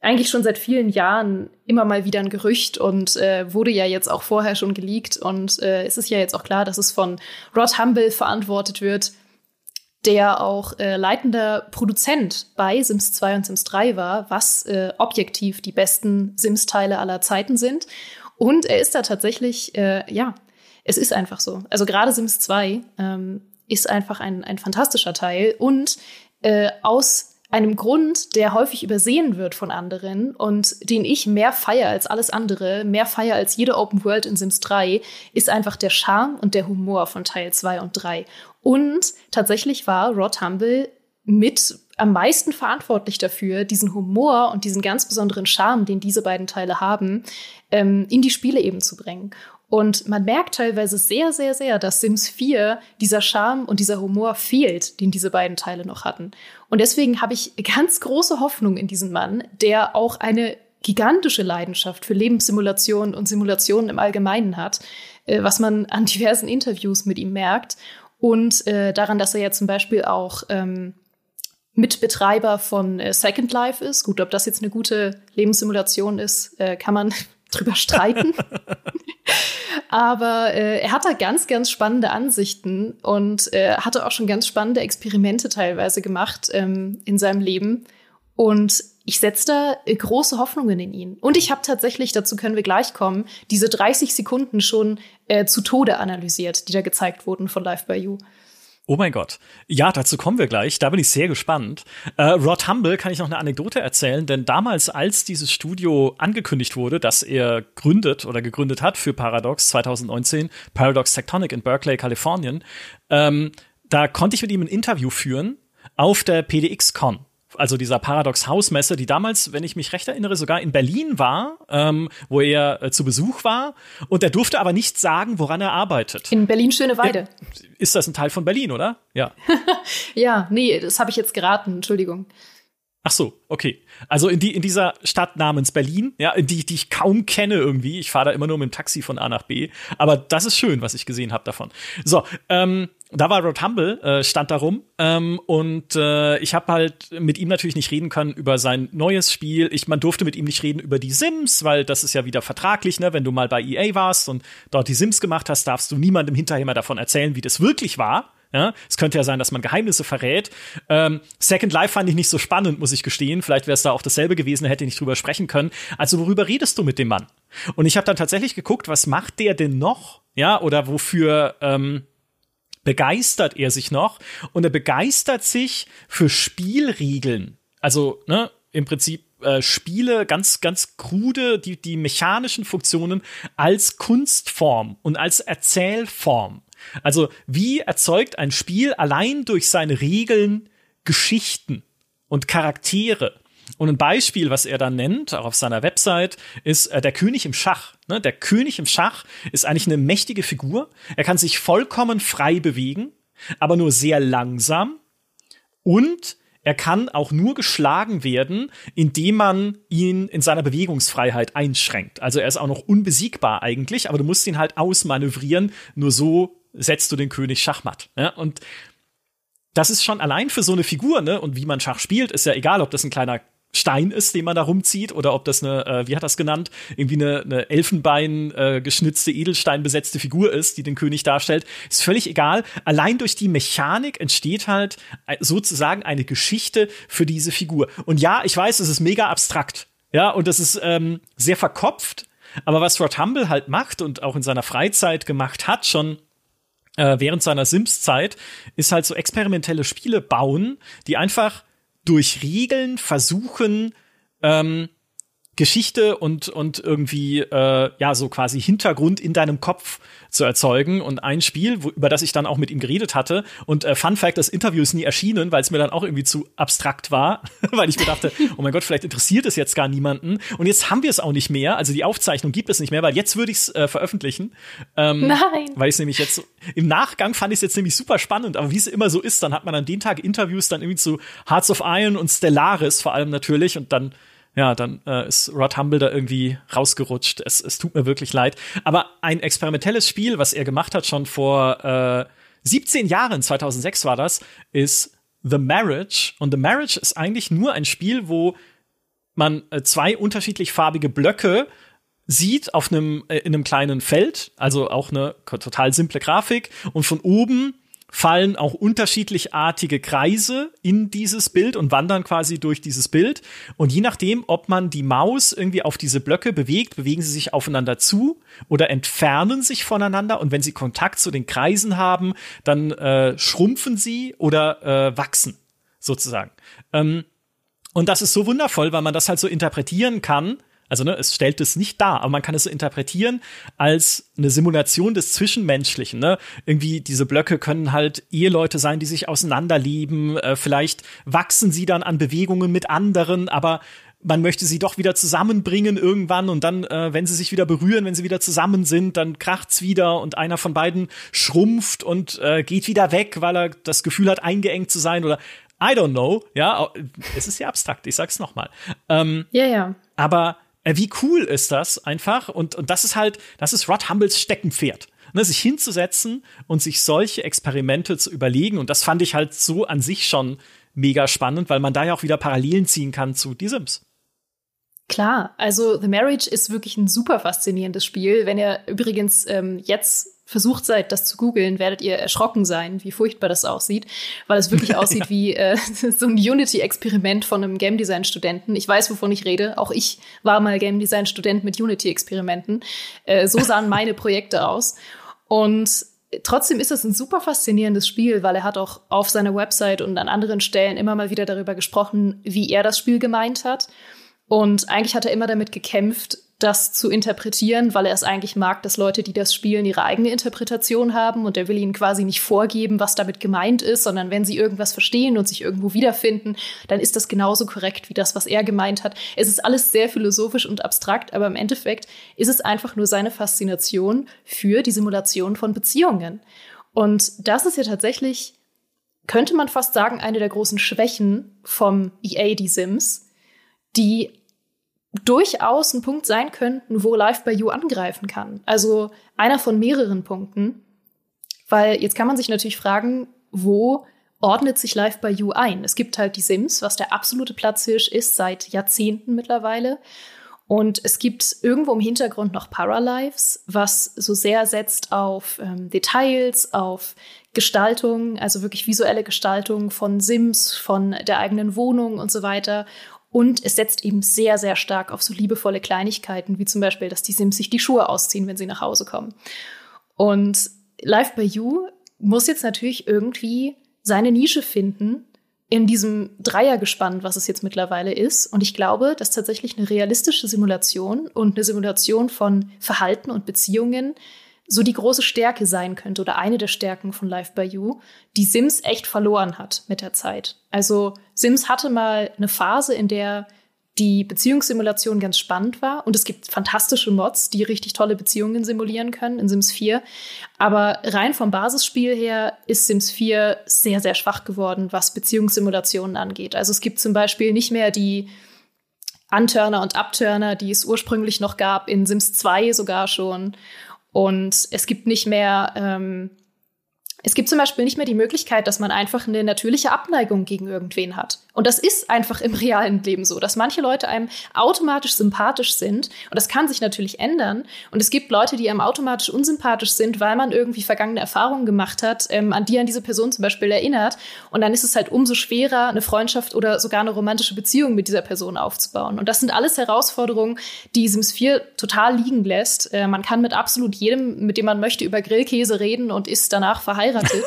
eigentlich schon seit vielen Jahren immer mal wieder ein Gerücht und äh, wurde ja jetzt auch vorher schon geleakt. Und äh, es ist ja jetzt auch klar, dass es von Rod Humble verantwortet wird der auch äh, leitender Produzent bei Sims 2 und Sims 3 war, was äh, objektiv die besten Sims-Teile aller Zeiten sind. Und er ist da tatsächlich, äh, ja, es ist einfach so. Also gerade Sims 2 ähm, ist einfach ein, ein fantastischer Teil und äh, aus einem Grund, der häufig übersehen wird von anderen und den ich mehr feier als alles andere, mehr feier als jede Open World in Sims 3, ist einfach der Charme und der Humor von Teil 2 und 3. Und tatsächlich war Rod Humble mit am meisten verantwortlich dafür, diesen Humor und diesen ganz besonderen Charme, den diese beiden Teile haben, ähm, in die Spiele eben zu bringen. Und man merkt teilweise sehr, sehr, sehr, dass Sims 4 dieser Charme und dieser Humor fehlt, den diese beiden Teile noch hatten. Und deswegen habe ich ganz große Hoffnung in diesen Mann, der auch eine gigantische Leidenschaft für Lebenssimulationen und Simulationen im Allgemeinen hat, äh, was man an diversen Interviews mit ihm merkt und äh, daran, dass er ja zum Beispiel auch ähm, Mitbetreiber von äh, Second Life ist. Gut, ob das jetzt eine gute Lebenssimulation ist, äh, kann man drüber streiten. Aber äh, er hat da ganz, ganz spannende Ansichten und äh, hatte auch schon ganz spannende Experimente teilweise gemacht ähm, in seinem Leben. Und ich setze da äh, große Hoffnungen in ihn. Und ich habe tatsächlich, dazu können wir gleich kommen, diese 30 Sekunden schon äh, zu Tode analysiert, die da gezeigt wurden von Live by You. Oh mein Gott. Ja, dazu kommen wir gleich. Da bin ich sehr gespannt. Äh, Rod Humble kann ich noch eine Anekdote erzählen, denn damals, als dieses Studio angekündigt wurde, dass er gründet oder gegründet hat für Paradox 2019, Paradox Tectonic in Berkeley, Kalifornien, ähm, da konnte ich mit ihm ein Interview führen auf der PDX-Con also dieser Paradox House Messe, die damals, wenn ich mich recht erinnere, sogar in Berlin war, ähm, wo er äh, zu Besuch war. Und er durfte aber nicht sagen, woran er arbeitet. In Berlin-Schöneweide. Ja, ist das ein Teil von Berlin, oder? Ja. ja, nee, das habe ich jetzt geraten, Entschuldigung. Ach so, okay. Also in, die, in dieser Stadt namens Berlin, ja, die, die ich kaum kenne irgendwie. Ich fahre da immer nur mit dem Taxi von A nach B. Aber das ist schön, was ich gesehen habe davon. So, ähm, da war Rod Humble, äh, stand da rum. Ähm, und äh, ich habe halt mit ihm natürlich nicht reden können über sein neues Spiel. Ich, man durfte mit ihm nicht reden über die Sims, weil das ist ja wieder vertraglich, ne? Wenn du mal bei EA warst und dort die Sims gemacht hast, darfst du niemandem hinterher mal davon erzählen, wie das wirklich war. Ja, es könnte ja sein, dass man Geheimnisse verrät. Ähm, Second Life fand ich nicht so spannend, muss ich gestehen. Vielleicht wäre es da auch dasselbe gewesen, hätte ich nicht drüber sprechen können. Also worüber redest du mit dem Mann? Und ich habe dann tatsächlich geguckt, was macht der denn noch? Ja, oder wofür ähm, begeistert er sich noch? Und er begeistert sich für Spielregeln. Also, ne, im Prinzip äh, Spiele, ganz, ganz krude, die, die mechanischen Funktionen als Kunstform und als Erzählform. Also, wie erzeugt ein Spiel allein durch seine Regeln Geschichten und Charaktere? Und ein Beispiel, was er da nennt, auch auf seiner Website, ist äh, der König im Schach. Ne? Der König im Schach ist eigentlich eine mächtige Figur. Er kann sich vollkommen frei bewegen, aber nur sehr langsam. Und er kann auch nur geschlagen werden, indem man ihn in seiner Bewegungsfreiheit einschränkt. Also er ist auch noch unbesiegbar eigentlich, aber du musst ihn halt ausmanövrieren. Nur so setzt du den König Schachmatt. Ja? Und das ist schon allein für so eine Figur, ne? Und wie man Schach spielt, ist ja egal, ob das ein kleiner Stein ist, den man da rumzieht, oder ob das eine, äh, wie hat das genannt, irgendwie eine, eine Elfenbein äh, geschnitzte, Edelstein besetzte Figur ist, die den König darstellt, ist völlig egal. Allein durch die Mechanik entsteht halt äh, sozusagen eine Geschichte für diese Figur. Und ja, ich weiß, es ist mega abstrakt, ja, und das ist ähm, sehr verkopft, aber was Rod Humble halt macht und auch in seiner Freizeit gemacht hat, schon äh, während seiner Sims-Zeit, ist halt so experimentelle Spiele bauen, die einfach durch Regeln versuchen, ähm, Geschichte und, und irgendwie, äh, ja, so quasi Hintergrund in deinem Kopf zu erzeugen. Und ein Spiel, wo, über das ich dann auch mit ihm geredet hatte. Und äh, Fun Fact, das Interview ist nie erschienen, weil es mir dann auch irgendwie zu abstrakt war, weil ich mir dachte, oh mein Gott, vielleicht interessiert es jetzt gar niemanden. Und jetzt haben wir es auch nicht mehr. Also die Aufzeichnung gibt es nicht mehr, weil jetzt würde ich es äh, veröffentlichen. Ähm, Nein. Weil ich es nämlich jetzt im Nachgang fand ich es jetzt nämlich super spannend. Aber wie es immer so ist, dann hat man an den Tag Interviews dann irgendwie zu Hearts of Iron und Stellaris vor allem natürlich. Und dann ja, dann äh, ist Rod Humble da irgendwie rausgerutscht. Es, es tut mir wirklich leid. Aber ein experimentelles Spiel, was er gemacht hat, schon vor äh, 17 Jahren, 2006 war das, ist The Marriage. Und The Marriage ist eigentlich nur ein Spiel, wo man äh, zwei unterschiedlich farbige Blöcke sieht auf einem äh, in einem kleinen Feld, also auch eine total simple Grafik und von oben fallen auch unterschiedlichartige Kreise in dieses Bild und wandern quasi durch dieses Bild. Und je nachdem, ob man die Maus irgendwie auf diese Blöcke bewegt, bewegen sie sich aufeinander zu oder entfernen sich voneinander. Und wenn sie Kontakt zu den Kreisen haben, dann äh, schrumpfen sie oder äh, wachsen, sozusagen. Ähm, und das ist so wundervoll, weil man das halt so interpretieren kann, also ne, es stellt es nicht dar, aber man kann es so interpretieren als eine Simulation des Zwischenmenschlichen. Ne? Irgendwie diese Blöcke können halt Eheleute sein, die sich auseinanderlieben. Äh, vielleicht wachsen sie dann an Bewegungen mit anderen, aber man möchte sie doch wieder zusammenbringen irgendwann und dann, äh, wenn sie sich wieder berühren, wenn sie wieder zusammen sind, dann kracht's wieder und einer von beiden schrumpft und äh, geht wieder weg, weil er das Gefühl hat, eingeengt zu sein oder I don't know. Ja, es ist ja abstrakt. Ich sag's noch mal. Ähm, ja, ja. Aber wie cool ist das einfach? Und, und das ist halt, das ist Rod Humbles Steckenpferd. Ne, sich hinzusetzen und sich solche Experimente zu überlegen. Und das fand ich halt so an sich schon mega spannend, weil man da ja auch wieder Parallelen ziehen kann zu Die Sims. Klar, also The Marriage ist wirklich ein super faszinierendes Spiel. Wenn ihr übrigens ähm, jetzt versucht seid, das zu googeln, werdet ihr erschrocken sein, wie furchtbar das aussieht, weil es wirklich aussieht wie äh, so ein Unity-Experiment von einem Game Design-Studenten. Ich weiß, wovon ich rede. Auch ich war mal Game Design-Student mit Unity-Experimenten. Äh, so sahen meine Projekte aus. Und trotzdem ist es ein super faszinierendes Spiel, weil er hat auch auf seiner Website und an anderen Stellen immer mal wieder darüber gesprochen, wie er das Spiel gemeint hat. Und eigentlich hat er immer damit gekämpft, das zu interpretieren, weil er es eigentlich mag, dass Leute, die das spielen, ihre eigene Interpretation haben und er will ihnen quasi nicht vorgeben, was damit gemeint ist, sondern wenn sie irgendwas verstehen und sich irgendwo wiederfinden, dann ist das genauso korrekt wie das, was er gemeint hat. Es ist alles sehr philosophisch und abstrakt, aber im Endeffekt ist es einfach nur seine Faszination für die Simulation von Beziehungen. Und das ist ja tatsächlich, könnte man fast sagen, eine der großen Schwächen vom EA, die Sims, die durchaus ein Punkt sein könnten, wo Live by You angreifen kann. Also einer von mehreren Punkten. Weil jetzt kann man sich natürlich fragen, wo ordnet sich Live by You ein? Es gibt halt die Sims, was der absolute Platzhirsch ist seit Jahrzehnten mittlerweile. Und es gibt irgendwo im Hintergrund noch Paralives, was so sehr setzt auf ähm, Details, auf Gestaltung, also wirklich visuelle Gestaltung von Sims, von der eigenen Wohnung und so weiter. Und es setzt eben sehr, sehr stark auf so liebevolle Kleinigkeiten, wie zum Beispiel, dass die Sims sich die Schuhe ausziehen, wenn sie nach Hause kommen. Und Live by You muss jetzt natürlich irgendwie seine Nische finden in diesem Dreiergespann, was es jetzt mittlerweile ist. Und ich glaube, dass tatsächlich eine realistische Simulation und eine Simulation von Verhalten und Beziehungen so die große Stärke sein könnte oder eine der Stärken von Life by You, die Sims echt verloren hat mit der Zeit. Also Sims hatte mal eine Phase, in der die Beziehungssimulation ganz spannend war. Und es gibt fantastische Mods, die richtig tolle Beziehungen simulieren können in Sims 4. Aber rein vom Basisspiel her ist Sims 4 sehr, sehr schwach geworden, was Beziehungssimulationen angeht. Also es gibt zum Beispiel nicht mehr die Unturner und Upturner, die es ursprünglich noch gab, in Sims 2 sogar schon. Und es gibt nicht mehr ähm, es gibt zum Beispiel nicht mehr die Möglichkeit, dass man einfach eine natürliche Abneigung gegen irgendwen hat. Und das ist einfach im realen Leben so, dass manche Leute einem automatisch sympathisch sind. Und das kann sich natürlich ändern. Und es gibt Leute, die einem automatisch unsympathisch sind, weil man irgendwie vergangene Erfahrungen gemacht hat, ähm, an die an diese Person zum Beispiel erinnert. Und dann ist es halt umso schwerer, eine Freundschaft oder sogar eine romantische Beziehung mit dieser Person aufzubauen. Und das sind alles Herausforderungen, die Sims 4 total liegen lässt. Äh, man kann mit absolut jedem, mit dem man möchte, über Grillkäse reden und ist danach verheiratet.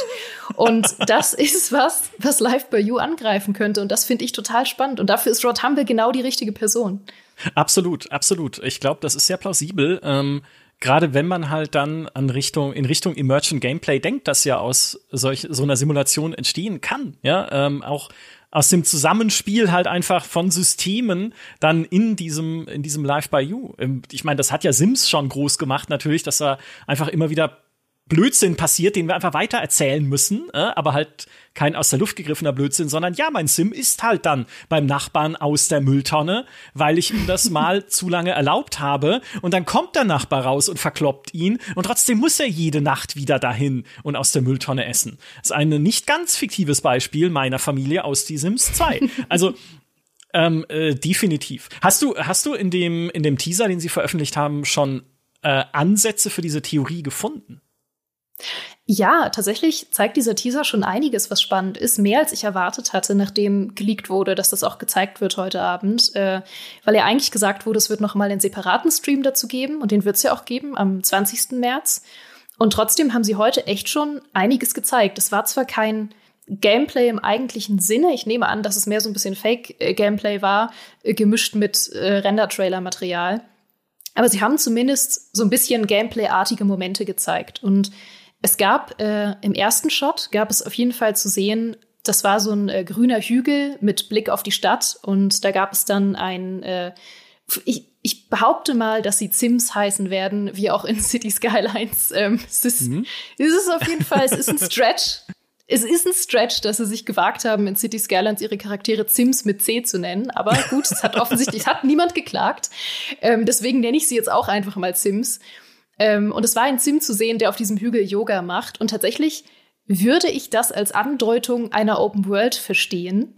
und das ist was, was Life by You angreifen könnte. Und das finde ich total spannend. Und dafür ist Rod Humble genau die richtige Person. Absolut, absolut. Ich glaube, das ist sehr plausibel. Ähm, Gerade wenn man halt dann an Richtung, in Richtung Emergent Gameplay denkt, das ja aus solch, so einer Simulation entstehen kann. Ja, ähm, auch aus dem Zusammenspiel halt einfach von Systemen dann in diesem, in diesem Live by You. Ähm, ich meine, das hat ja Sims schon groß gemacht, natürlich, dass er einfach immer wieder Blödsinn passiert, den wir einfach weiter erzählen müssen, äh, aber halt kein aus der Luft gegriffener Blödsinn, sondern ja, mein Sim ist halt dann beim Nachbarn aus der Mülltonne, weil ich ihm das mal zu lange erlaubt habe und dann kommt der Nachbar raus und verkloppt ihn und trotzdem muss er jede Nacht wieder dahin und aus der Mülltonne essen. Das ist ein nicht ganz fiktives Beispiel meiner Familie aus die Sims 2. Also ähm, äh, definitiv. Hast du, hast du in dem, in dem Teaser, den sie veröffentlicht haben, schon äh, Ansätze für diese Theorie gefunden? Ja, tatsächlich zeigt dieser Teaser schon einiges, was spannend ist. Mehr als ich erwartet hatte, nachdem geleakt wurde, dass das auch gezeigt wird heute Abend. Äh, weil ja eigentlich gesagt wurde, es wird noch mal einen separaten Stream dazu geben. Und den wird es ja auch geben am 20. März. Und trotzdem haben sie heute echt schon einiges gezeigt. Es war zwar kein Gameplay im eigentlichen Sinne. Ich nehme an, dass es mehr so ein bisschen Fake-Gameplay war, äh, gemischt mit äh, Render-Trailer-Material. Aber sie haben zumindest so ein bisschen Gameplay-artige Momente gezeigt. Und es gab äh, im ersten Shot gab es auf jeden Fall zu sehen, das war so ein äh, grüner Hügel mit Blick auf die Stadt und da gab es dann ein äh, ich, ich behaupte mal, dass sie Sims heißen werden, wie auch in City Skylines. Ähm, es, ist, mhm. es ist auf jeden Fall, es ist ein Stretch. es ist ein Stretch, dass sie sich gewagt haben, in City Skylines ihre Charaktere Sims mit C zu nennen. Aber gut, es hat offensichtlich, es hat niemand geklagt. Ähm, deswegen nenne ich sie jetzt auch einfach mal Sims. Ähm, und es war ein Sim zu sehen, der auf diesem Hügel Yoga macht. Und tatsächlich würde ich das als Andeutung einer Open World verstehen,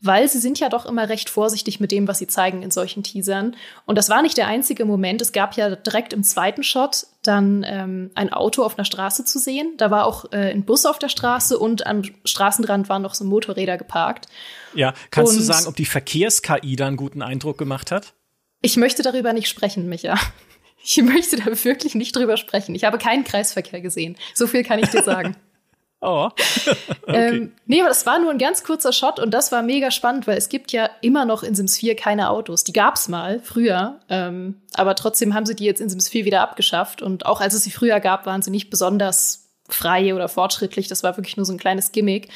weil sie sind ja doch immer recht vorsichtig mit dem, was sie zeigen in solchen Teasern. Und das war nicht der einzige Moment. Es gab ja direkt im zweiten Shot dann ähm, ein Auto auf einer Straße zu sehen. Da war auch äh, ein Bus auf der Straße und am Straßenrand waren noch so Motorräder geparkt. Ja, kannst und du sagen, ob die Verkehrs-KI da einen guten Eindruck gemacht hat? Ich möchte darüber nicht sprechen, Micha. Ich möchte da wirklich nicht drüber sprechen. Ich habe keinen Kreisverkehr gesehen. So viel kann ich dir sagen. Oh. okay. ähm, nee, aber das war nur ein ganz kurzer Shot und das war mega spannend, weil es gibt ja immer noch in Sims 4 keine Autos. Die gab's mal früher, ähm, aber trotzdem haben sie die jetzt in Sims 4 wieder abgeschafft und auch als es sie früher gab, waren sie nicht besonders frei oder fortschrittlich. Das war wirklich nur so ein kleines Gimmick.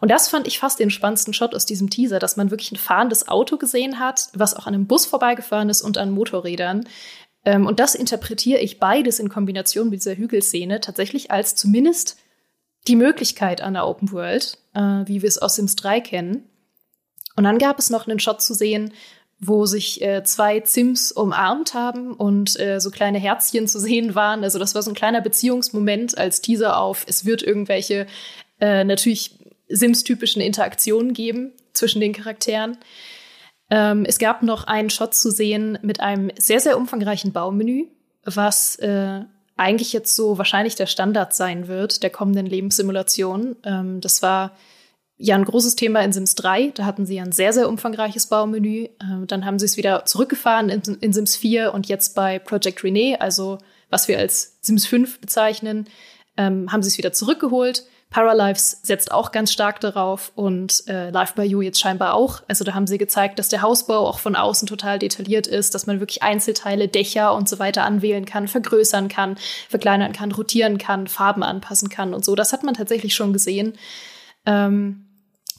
Und das fand ich fast den spannendsten Shot aus diesem Teaser, dass man wirklich ein fahrendes Auto gesehen hat, was auch an einem Bus vorbeigefahren ist und an Motorrädern. Ähm, und das interpretiere ich beides in Kombination mit dieser Hügelszene tatsächlich als zumindest die Möglichkeit einer Open World, äh, wie wir es aus Sims 3 kennen. Und dann gab es noch einen Shot zu sehen, wo sich äh, zwei Sims umarmt haben und äh, so kleine Herzchen zu sehen waren. Also das war so ein kleiner Beziehungsmoment als Teaser auf, es wird irgendwelche äh, natürlich Sims-typischen Interaktionen geben zwischen den Charakteren. Ähm, es gab noch einen Shot zu sehen mit einem sehr, sehr umfangreichen Baumenü, was äh, eigentlich jetzt so wahrscheinlich der Standard sein wird der kommenden Lebenssimulation. Ähm, das war ja ein großes Thema in Sims 3. Da hatten sie ein sehr, sehr umfangreiches Baumenü. Ähm, dann haben sie es wieder zurückgefahren in, in, Sims 4 und jetzt bei Project Renee, also was wir als Sims 5 bezeichnen, ähm, haben sie es wieder zurückgeholt Paralives setzt auch ganz stark darauf und äh, Live by You jetzt scheinbar auch. Also da haben sie gezeigt, dass der Hausbau auch von außen total detailliert ist, dass man wirklich Einzelteile, Dächer und so weiter anwählen kann, vergrößern kann, verkleinern kann, rotieren kann, Farben anpassen kann und so. Das hat man tatsächlich schon gesehen. Ähm,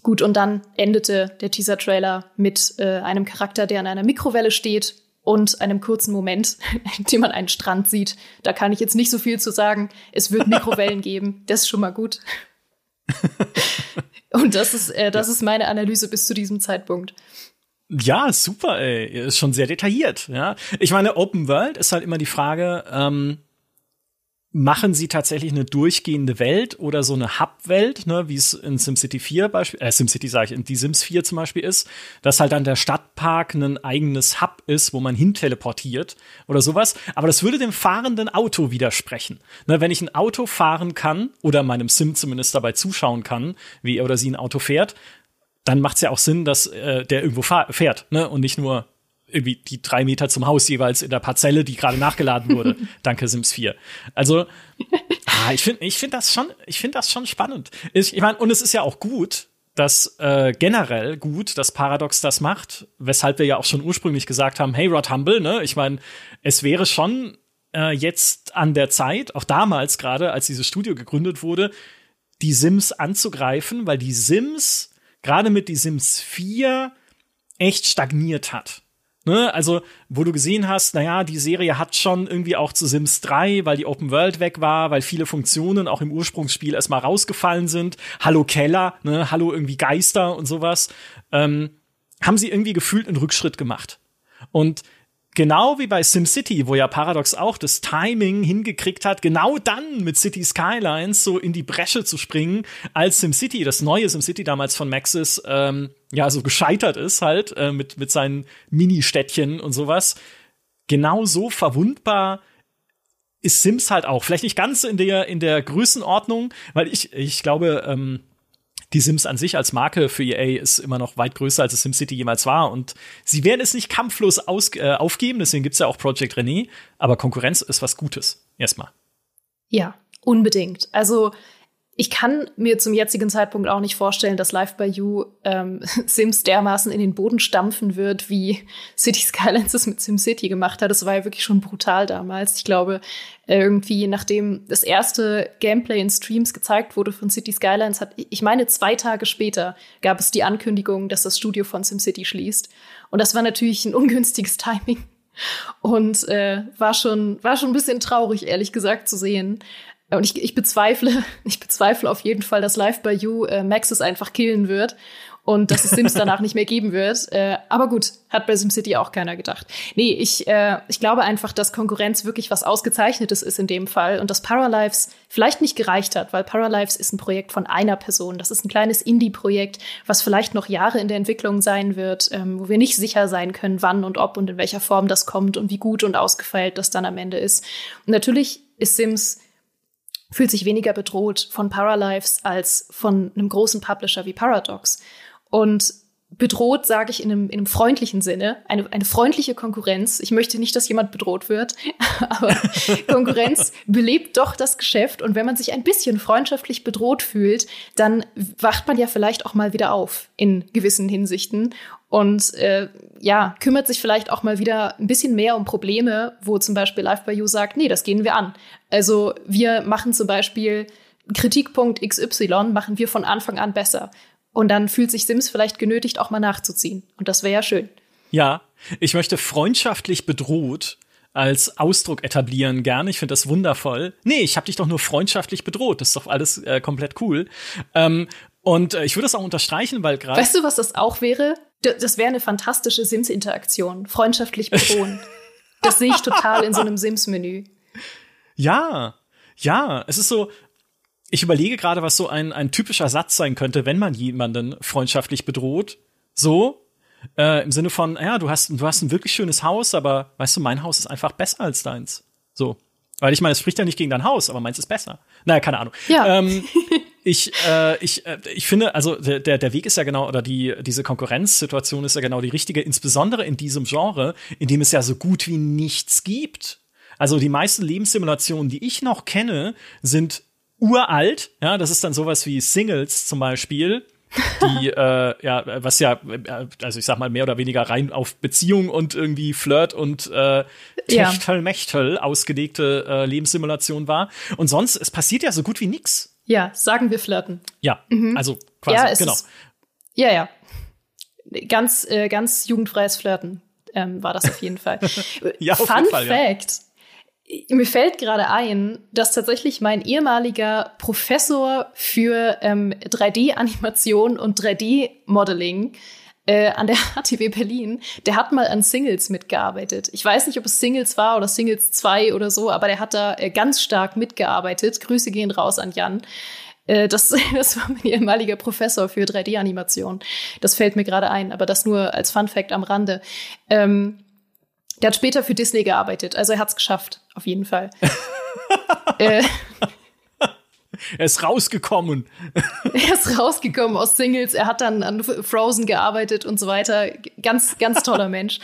gut, und dann endete der Teaser-Trailer mit äh, einem Charakter, der an einer Mikrowelle steht und einem kurzen Moment, in dem man einen Strand sieht. Da kann ich jetzt nicht so viel zu sagen. Es wird Mikrowellen geben. Das ist schon mal gut. und das ist, äh, das ist meine Analyse bis zu diesem Zeitpunkt. Ja, super, ey. Ist schon sehr detailliert, ja. Ich meine, Open World ist halt immer die Frage, ähm, machen sie tatsächlich eine durchgehende Welt oder so eine Hub-Welt, ne, wie es in SimCity 4 Beispiel, äh, SimCity sage ich, in die Sims 4 zum Beispiel ist, dass halt dann der Stadtpark ein eigenes Hub ist, wo man hin teleportiert oder sowas. Aber das würde dem fahrenden Auto widersprechen. Ne, wenn ich ein Auto fahren kann oder meinem Sim zumindest dabei zuschauen kann, wie er oder sie ein Auto fährt, dann macht es ja auch Sinn, dass äh, der irgendwo fährt, ne, und nicht nur irgendwie die drei Meter zum Haus jeweils in der Parzelle, die gerade nachgeladen wurde. Danke Sims 4. Also, ah, ich finde, ich finde das schon, ich finde das schon spannend. Ich, ich meine, und es ist ja auch gut, dass äh, generell gut, dass Paradox das macht, weshalb wir ja auch schon ursprünglich gesagt haben, hey Rod Humble, ne, ich meine, es wäre schon äh, jetzt an der Zeit, auch damals gerade, als dieses Studio gegründet wurde, die Sims anzugreifen, weil die Sims gerade mit die Sims 4 echt stagniert hat. Ne, also, wo du gesehen hast, naja, die Serie hat schon irgendwie auch zu Sims 3, weil die Open World weg war, weil viele Funktionen auch im Ursprungsspiel erstmal rausgefallen sind. Hallo Keller, ne, hallo irgendwie Geister und sowas. Ähm, haben sie irgendwie gefühlt einen Rückschritt gemacht. Und genau wie bei SimCity, wo ja Paradox auch das Timing hingekriegt hat, genau dann mit City Skylines so in die Bresche zu springen, als SimCity, das neue SimCity damals von Maxis, ähm, ja, so gescheitert ist halt, äh, mit, mit seinen Mini-Städtchen und sowas. Genau so verwundbar ist Sims halt auch. Vielleicht nicht ganz in der, in der Größenordnung, weil ich, ich glaube, ähm, die Sims an sich als Marke für EA ist immer noch weit größer, als es SimCity jemals war. Und sie werden es nicht kampflos aus, äh, aufgeben, deswegen gibt's ja auch Project René. Aber Konkurrenz ist was Gutes. Erstmal. Ja, unbedingt. Also ich kann mir zum jetzigen Zeitpunkt auch nicht vorstellen, dass Live by You ähm, Sims dermaßen in den Boden stampfen wird, wie City Skylines es mit SimCity gemacht hat. Das war ja wirklich schon brutal damals. Ich glaube, irgendwie, nachdem das erste Gameplay in Streams gezeigt wurde von City Skylines, hat, ich meine, zwei Tage später gab es die Ankündigung, dass das Studio von SimCity schließt. Und das war natürlich ein ungünstiges Timing. Und äh, war schon war schon ein bisschen traurig, ehrlich gesagt, zu sehen. Und ich, ich bezweifle, ich bezweifle auf jeden Fall, dass Live by You äh, Maxis einfach killen wird und dass es Sims danach nicht mehr geben wird. Äh, aber gut, hat bei SimCity auch keiner gedacht. Nee, ich, äh, ich glaube einfach, dass Konkurrenz wirklich was Ausgezeichnetes ist in dem Fall und dass Paralives vielleicht nicht gereicht hat, weil Paralives ist ein Projekt von einer Person. Das ist ein kleines Indie-Projekt, was vielleicht noch Jahre in der Entwicklung sein wird, ähm, wo wir nicht sicher sein können, wann und ob und in welcher Form das kommt und wie gut und ausgefeilt das dann am Ende ist. Und natürlich ist Sims fühlt sich weniger bedroht von Paralives als von einem großen Publisher wie Paradox. Und bedroht sage ich in einem, in einem freundlichen Sinne, eine, eine freundliche Konkurrenz. Ich möchte nicht, dass jemand bedroht wird, aber Konkurrenz belebt doch das Geschäft. Und wenn man sich ein bisschen freundschaftlich bedroht fühlt, dann wacht man ja vielleicht auch mal wieder auf in gewissen Hinsichten und äh, ja, kümmert sich vielleicht auch mal wieder ein bisschen mehr um Probleme, wo zum Beispiel Live by You sagt, nee, das gehen wir an. Also wir machen zum Beispiel Kritikpunkt XY, machen wir von Anfang an besser. Und dann fühlt sich Sims vielleicht genötigt, auch mal nachzuziehen. Und das wäre ja schön. Ja, ich möchte freundschaftlich bedroht als Ausdruck etablieren gerne. Ich finde das wundervoll. Nee, ich habe dich doch nur freundschaftlich bedroht. Das ist doch alles äh, komplett cool. Ähm, und äh, ich würde das auch unterstreichen, weil gerade. Weißt du, was das auch wäre? Das wäre eine fantastische Sims-Interaktion. Freundschaftlich bedrohen. das sehe ich total in so einem Sims-Menü. Ja, ja, es ist so, ich überlege gerade, was so ein, ein typischer Satz sein könnte, wenn man jemanden freundschaftlich bedroht. So, äh, im Sinne von, ja, du hast, du hast ein wirklich schönes Haus, aber weißt du, mein Haus ist einfach besser als deins. So. Weil ich meine, es spricht ja nicht gegen dein Haus, aber meins ist besser. Naja, keine Ahnung. Ja. Ähm, ich, äh, ich, äh, ich finde, also der, der Weg ist ja genau, oder die, diese Konkurrenzsituation ist ja genau die richtige, insbesondere in diesem Genre, in dem es ja so gut wie nichts gibt. Also die meisten Lebenssimulationen, die ich noch kenne, sind uralt. Ja, das ist dann sowas wie Singles zum Beispiel die äh, ja was ja äh, also ich sag mal mehr oder weniger rein auf Beziehung und irgendwie Flirt und äh, Techtel ja. ausgelegte äh, Lebenssimulation war und sonst es passiert ja so gut wie nix. Ja, sagen wir flirten. Ja, mhm. also quasi ja, genau. Ist, ja, ja. Ganz äh, ganz jugendfreies Flirten ähm, war das auf jeden Fall. ja, auf Fun jeden Fall, Fact. Ja mir fällt gerade ein, dass tatsächlich mein ehemaliger Professor für ähm, 3D-Animation und 3D-Modeling äh, an der HTW Berlin, der hat mal an Singles mitgearbeitet. Ich weiß nicht, ob es Singles war oder Singles 2 oder so, aber der hat da äh, ganz stark mitgearbeitet. Grüße gehen raus an Jan. Äh, das, das war mein ehemaliger Professor für 3D-Animation. Das fällt mir gerade ein, aber das nur als Fun Fact am Rande. Ähm, der hat später für Disney gearbeitet, also er hat es geschafft, auf jeden Fall. äh, er ist rausgekommen. er ist rausgekommen aus Singles. Er hat dann an Frozen gearbeitet und so weiter. Ganz, ganz toller Mensch.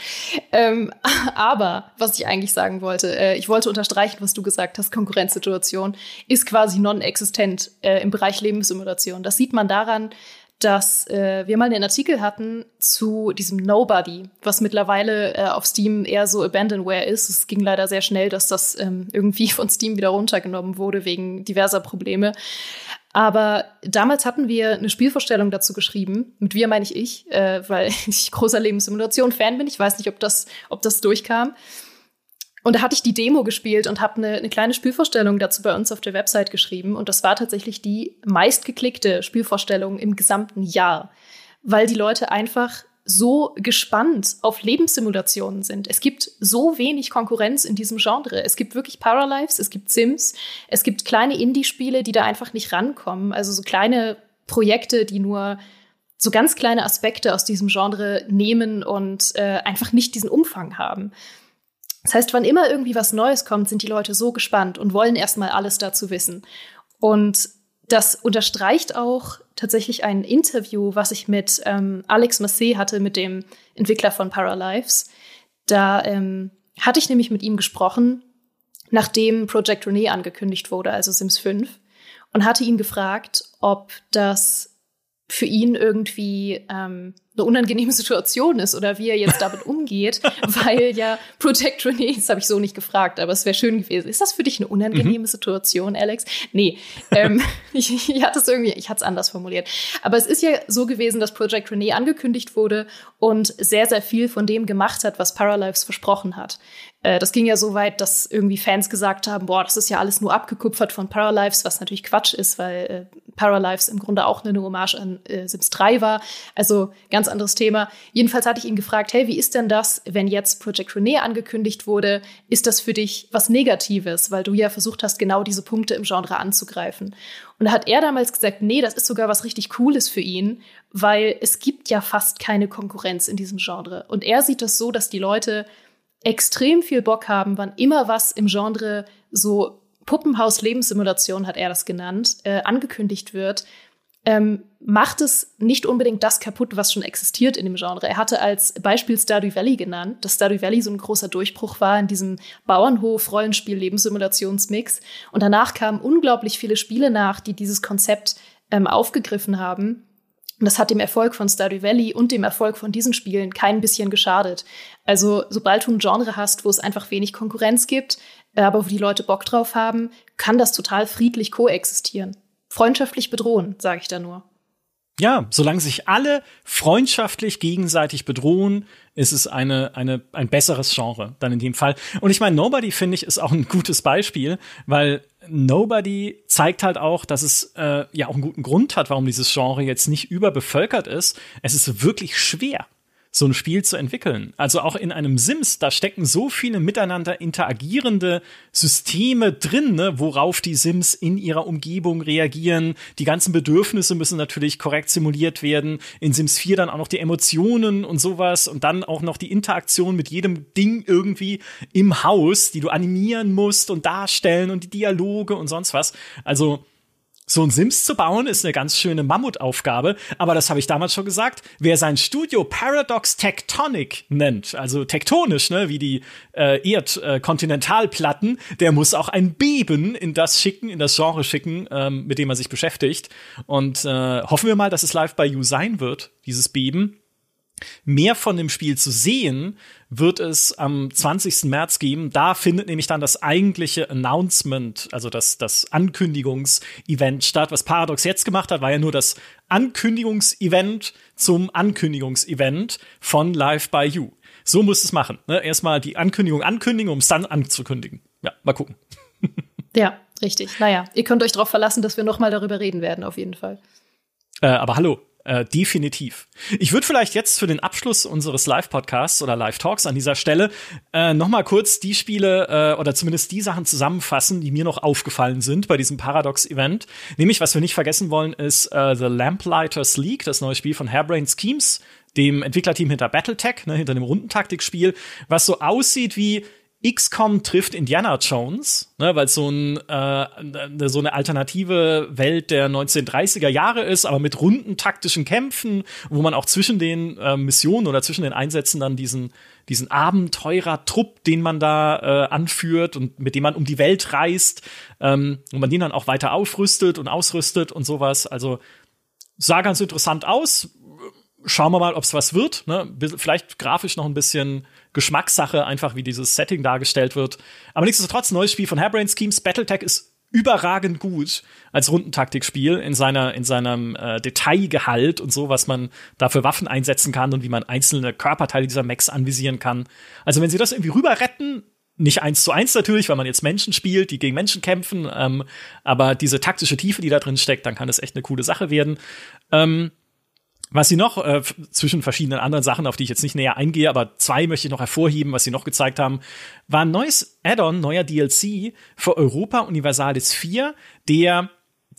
Ähm, aber was ich eigentlich sagen wollte, äh, ich wollte unterstreichen, was du gesagt hast. Konkurrenzsituation ist quasi non-existent äh, im Bereich Lebenssimulation. Das sieht man daran, dass äh, wir mal einen Artikel hatten zu diesem Nobody, was mittlerweile äh, auf Steam eher so Abandonware ist. Es ging leider sehr schnell, dass das ähm, irgendwie von Steam wieder runtergenommen wurde wegen diverser Probleme. Aber damals hatten wir eine Spielvorstellung dazu geschrieben. Mit wir meine ich ich, äh, weil ich großer Lebenssimulation-Fan bin. Ich weiß nicht, ob das, ob das durchkam. Und da hatte ich die Demo gespielt und habe eine, eine kleine Spielvorstellung dazu bei uns auf der Website geschrieben. Und das war tatsächlich die meistgeklickte Spielvorstellung im gesamten Jahr, weil die Leute einfach so gespannt auf Lebenssimulationen sind. Es gibt so wenig Konkurrenz in diesem Genre. Es gibt wirklich Paralives, es gibt Sims, es gibt kleine Indie-Spiele, die da einfach nicht rankommen. Also so kleine Projekte, die nur so ganz kleine Aspekte aus diesem Genre nehmen und äh, einfach nicht diesen Umfang haben. Das heißt, wann immer irgendwie was Neues kommt, sind die Leute so gespannt und wollen erstmal alles dazu wissen. Und das unterstreicht auch tatsächlich ein Interview, was ich mit ähm, Alex Massé hatte, mit dem Entwickler von Paralives. Da ähm, hatte ich nämlich mit ihm gesprochen, nachdem Project Renee angekündigt wurde, also Sims 5, und hatte ihn gefragt, ob das für ihn irgendwie ähm, eine unangenehme Situation ist oder wie er jetzt damit umgeht, weil ja Protect Renee, das habe ich so nicht gefragt, aber es wäre schön gewesen. Ist das für dich eine unangenehme mhm. Situation, Alex? Nee, ähm, ich, ich hatte es irgendwie, ich hatte es anders formuliert. Aber es ist ja so gewesen, dass Project Renee angekündigt wurde und sehr, sehr viel von dem gemacht hat, was Paralives versprochen hat. Äh, das ging ja so weit, dass irgendwie Fans gesagt haben, boah, das ist ja alles nur abgekupfert von Paralives, was natürlich Quatsch ist, weil äh, Paralives im Grunde auch eine Hommage an äh, Sims 3 war. Also ganz anderes Thema. Jedenfalls hatte ich ihn gefragt, hey, wie ist denn das, wenn jetzt Project Renee angekündigt wurde? Ist das für dich was Negatives, weil du ja versucht hast, genau diese Punkte im Genre anzugreifen? Und da hat er damals gesagt, nee, das ist sogar was richtig Cooles für ihn, weil es gibt ja fast keine Konkurrenz in diesem Genre. Und er sieht das so, dass die Leute extrem viel Bock haben, wann immer was im Genre so Puppenhaus-Lebenssimulation hat er das genannt, äh, angekündigt wird, ähm, macht es nicht unbedingt das kaputt, was schon existiert in dem Genre. Er hatte als Beispiel Stardew Valley genannt, dass Stardew Valley so ein großer Durchbruch war in diesem Bauernhof-Rollenspiel-Lebenssimulationsmix. Und danach kamen unglaublich viele Spiele nach, die dieses Konzept ähm, aufgegriffen haben. Und das hat dem Erfolg von Stardew Valley und dem Erfolg von diesen Spielen kein bisschen geschadet. Also sobald du ein Genre hast, wo es einfach wenig Konkurrenz gibt, äh, aber wo die Leute Bock drauf haben, kann das total friedlich koexistieren. Freundschaftlich bedrohen, sage ich da nur. Ja, solange sich alle freundschaftlich gegenseitig bedrohen, ist es eine, eine, ein besseres Genre dann in dem Fall. Und ich meine, Nobody finde ich ist auch ein gutes Beispiel, weil Nobody zeigt halt auch, dass es äh, ja auch einen guten Grund hat, warum dieses Genre jetzt nicht überbevölkert ist. Es ist wirklich schwer so ein Spiel zu entwickeln. Also auch in einem Sims, da stecken so viele miteinander interagierende Systeme drin, ne, worauf die Sims in ihrer Umgebung reagieren. Die ganzen Bedürfnisse müssen natürlich korrekt simuliert werden. In Sims 4 dann auch noch die Emotionen und sowas und dann auch noch die Interaktion mit jedem Ding irgendwie im Haus, die du animieren musst und darstellen und die Dialoge und sonst was. Also So ein Sims zu bauen ist eine ganz schöne Mammutaufgabe, aber das habe ich damals schon gesagt. Wer sein Studio Paradox Tectonic nennt, also tektonisch, ne, wie die äh, Erdkontinentalplatten, äh, der muss auch ein Beben in das schicken, in das Genre schicken, ähm, mit dem er sich beschäftigt. Und äh, hoffen wir mal, dass es live bei You sein wird, dieses Beben. Mehr von dem Spiel zu sehen, wird es am 20. März geben. Da findet nämlich dann das eigentliche Announcement, also das, das Ankündigungsevent statt. Was Paradox jetzt gemacht hat, war ja nur das Ankündigungsevent zum Ankündigungsevent von Live by You. So muss es machen. Ne? Erstmal die Ankündigung ankündigen, um es dann anzukündigen. Ja, mal gucken. ja, richtig. Naja, ihr könnt euch darauf verlassen, dass wir noch mal darüber reden werden, auf jeden Fall. Äh, aber hallo, äh, definitiv. Ich würde vielleicht jetzt für den Abschluss unseres Live-Podcasts oder Live-Talks an dieser Stelle äh, noch mal kurz die Spiele äh, oder zumindest die Sachen zusammenfassen, die mir noch aufgefallen sind bei diesem Paradox-Event. Nämlich, was wir nicht vergessen wollen, ist äh, The Lamplighters League, das neue Spiel von Hairbrain Schemes, dem Entwicklerteam hinter Battletech, ne, hinter dem Rundentaktikspiel, was so aussieht wie XCOM trifft Indiana Jones, ne, weil es so, ein, äh, so eine alternative Welt der 1930er Jahre ist, aber mit runden taktischen Kämpfen, wo man auch zwischen den äh, Missionen oder zwischen den Einsätzen dann diesen, diesen Abenteurer-Trupp, den man da äh, anführt und mit dem man um die Welt reist, ähm, und man den dann auch weiter aufrüstet und ausrüstet und sowas. Also sah ganz interessant aus. Schauen wir mal, ob es was wird. Ne? Vielleicht grafisch noch ein bisschen Geschmackssache, einfach wie dieses Setting dargestellt wird. Aber nichtsdestotrotz, neues Spiel von Hairbrain Schemes. Battletech ist überragend gut als Rundentaktikspiel in seiner in seinem äh, Detailgehalt und so, was man da für Waffen einsetzen kann und wie man einzelne Körperteile dieser Mechs anvisieren kann. Also wenn sie das irgendwie rüber retten, nicht eins zu eins natürlich, weil man jetzt Menschen spielt, die gegen Menschen kämpfen, ähm, aber diese taktische Tiefe, die da drin steckt, dann kann das echt eine coole Sache werden. Ähm, was sie noch äh, zwischen verschiedenen anderen Sachen, auf die ich jetzt nicht näher eingehe, aber zwei möchte ich noch hervorheben, was sie noch gezeigt haben, war ein neues Add-on, neuer DLC für Europa Universalis 4, der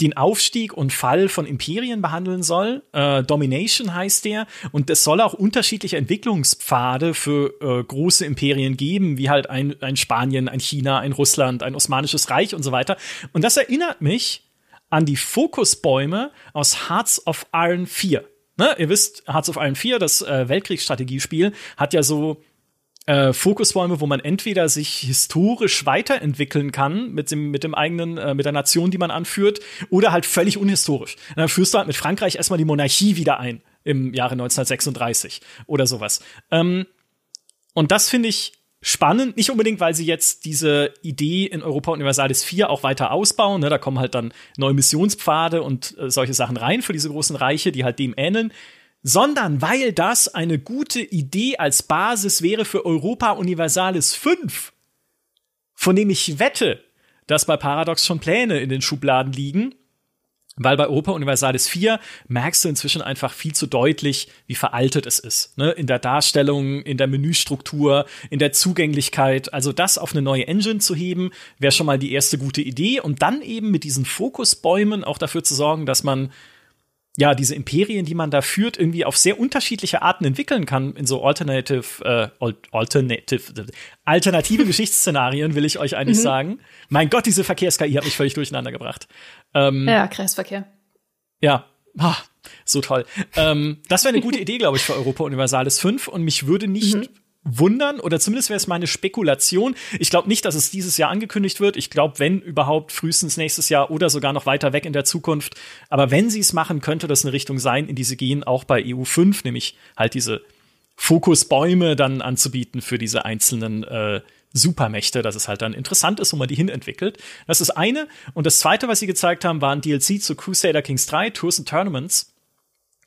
den Aufstieg und Fall von Imperien behandeln soll. Äh, Domination heißt der. Und es soll auch unterschiedliche Entwicklungspfade für äh, große Imperien geben, wie halt ein, ein Spanien, ein China, ein Russland, ein Osmanisches Reich und so weiter. Und das erinnert mich an die Fokusbäume aus Hearts of Iron 4 ne, ihr wisst, Hearts of Iron 4, das äh, Weltkriegsstrategiespiel, hat ja so äh, Fokusbäume, wo man entweder sich historisch weiterentwickeln kann mit dem, mit dem eigenen, äh, mit der Nation, die man anführt, oder halt völlig unhistorisch. Und dann führst du halt mit Frankreich erstmal die Monarchie wieder ein im Jahre 1936 oder sowas. Ähm, und das finde ich spannend, nicht unbedingt, weil sie jetzt diese Idee in Europa Universalis 4 auch weiter ausbauen. Ne? Da kommen halt dann neue Missionspfade und äh, solche Sachen rein für diese großen Reiche, die halt dem ähneln. Sondern weil das eine gute Idee als Basis wäre für Europa Universalis 5, von dem ich wette, dass bei Paradox schon Pläne in den Schubladen liegen weil bei Europa Universalis 4 merkst du inzwischen einfach viel zu deutlich, wie veraltet es ist. Ne? In der Darstellung, in der Menüstruktur, in der Zugänglichkeit. Also das auf eine neue Engine zu heben, wäre schon mal die erste gute Idee. Und dann eben mit diesen Fokusbäumen auch dafür zu sorgen, dass man ja, diese Imperien, die man da führt, irgendwie auf sehr unterschiedliche Arten entwickeln kann in so alternative, äh, alternative, alternative Geschichtsszenarien, will ich euch eigentlich mhm. sagen. Mein Gott, diese Verkehrs-KI hat mich völlig durcheinander gebracht. Ähm, ja, Kreisverkehr. Ja, ah, so toll. Ähm, das wäre eine gute Idee, glaube ich, für Europa Universalis 5 und mich würde nicht mhm wundern oder zumindest wäre es meine Spekulation. Ich glaube nicht, dass es dieses Jahr angekündigt wird. Ich glaube, wenn überhaupt frühestens nächstes Jahr oder sogar noch weiter weg in der Zukunft. Aber wenn sie es machen, könnte das eine Richtung sein, in die sie gehen, auch bei EU5, nämlich halt diese Fokusbäume dann anzubieten für diese einzelnen äh, Supermächte, dass es halt dann interessant ist, wo man die hinentwickelt. Das ist eine. Und das zweite, was sie gezeigt haben, war ein DLC zu Crusader Kings 3, Tours and Tournaments,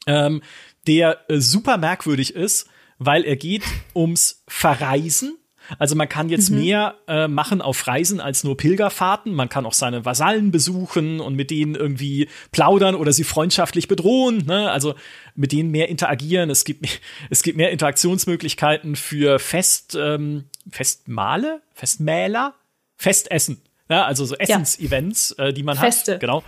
ähm, der äh, super merkwürdig ist weil er geht ums Verreisen. Also man kann jetzt mhm. mehr äh, machen auf Reisen als nur Pilgerfahrten. Man kann auch seine Vasallen besuchen und mit denen irgendwie plaudern oder sie freundschaftlich bedrohen. Ne? Also mit denen mehr interagieren. Es gibt, es gibt mehr Interaktionsmöglichkeiten für Fest, ähm, Festmale, Festmäler, Festessen. Ja, also so Essensevents, äh, die man Feste. hat. Genau.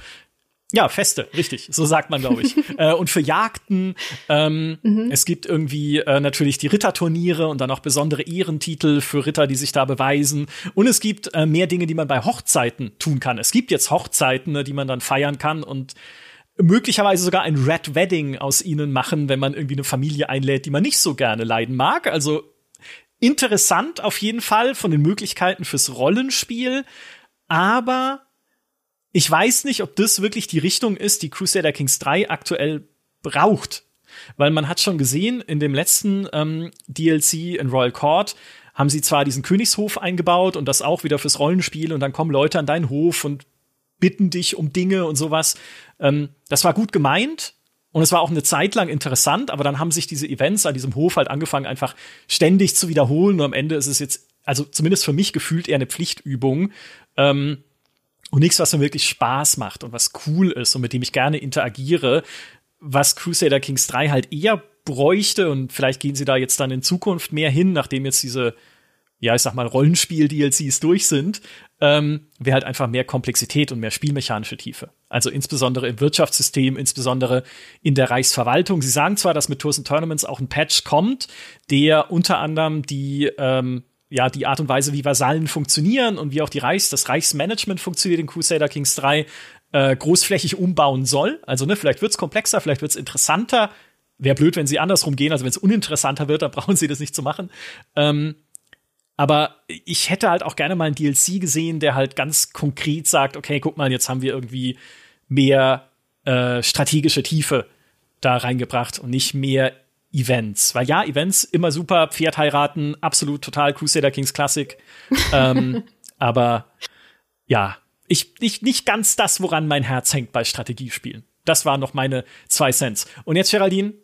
Ja, Feste, richtig. So sagt man, glaube ich. äh, und für Jagden. Ähm, mhm. Es gibt irgendwie äh, natürlich die Ritterturniere und dann auch besondere Ehrentitel für Ritter, die sich da beweisen. Und es gibt äh, mehr Dinge, die man bei Hochzeiten tun kann. Es gibt jetzt Hochzeiten, ne, die man dann feiern kann und möglicherweise sogar ein Red Wedding aus ihnen machen, wenn man irgendwie eine Familie einlädt, die man nicht so gerne leiden mag. Also interessant auf jeden Fall von den Möglichkeiten fürs Rollenspiel. Aber ich weiß nicht, ob das wirklich die Richtung ist, die Crusader Kings 3 aktuell braucht. Weil man hat schon gesehen, in dem letzten ähm, DLC in Royal Court haben sie zwar diesen Königshof eingebaut und das auch wieder fürs Rollenspiel und dann kommen Leute an deinen Hof und bitten dich um Dinge und sowas. Ähm, das war gut gemeint und es war auch eine Zeit lang interessant, aber dann haben sich diese Events an diesem Hof halt angefangen, einfach ständig zu wiederholen und am Ende ist es jetzt, also zumindest für mich gefühlt eher eine Pflichtübung. Ähm, und nichts, was mir wirklich Spaß macht und was cool ist und mit dem ich gerne interagiere, was Crusader Kings 3 halt eher bräuchte und vielleicht gehen sie da jetzt dann in Zukunft mehr hin, nachdem jetzt diese, ja, ich sag mal, Rollenspiel-DLCs durch sind, ähm, wäre halt einfach mehr Komplexität und mehr spielmechanische Tiefe. Also insbesondere im Wirtschaftssystem, insbesondere in der Reichsverwaltung. Sie sagen zwar, dass mit Tours and Tournaments auch ein Patch kommt, der unter anderem die ähm, ja, die Art und Weise, wie Vasallen funktionieren und wie auch die Reichs, das Reichsmanagement funktioniert in Crusader Kings 3, äh, großflächig umbauen soll. Also, ne, vielleicht wird's komplexer, vielleicht wird's interessanter. Wäre blöd, wenn sie andersrum gehen. Also, wenn es uninteressanter wird, dann brauchen sie das nicht zu machen. Ähm, aber ich hätte halt auch gerne mal einen DLC gesehen, der halt ganz konkret sagt, okay, guck mal, jetzt haben wir irgendwie mehr äh, strategische Tiefe da reingebracht und nicht mehr Events. Weil ja, Events immer super, Pferd heiraten, absolut total Crusader Kings Classic. ähm, aber ja, ich, ich nicht ganz das, woran mein Herz hängt bei Strategiespielen. Das waren noch meine zwei Cents. Und jetzt, Geraldine,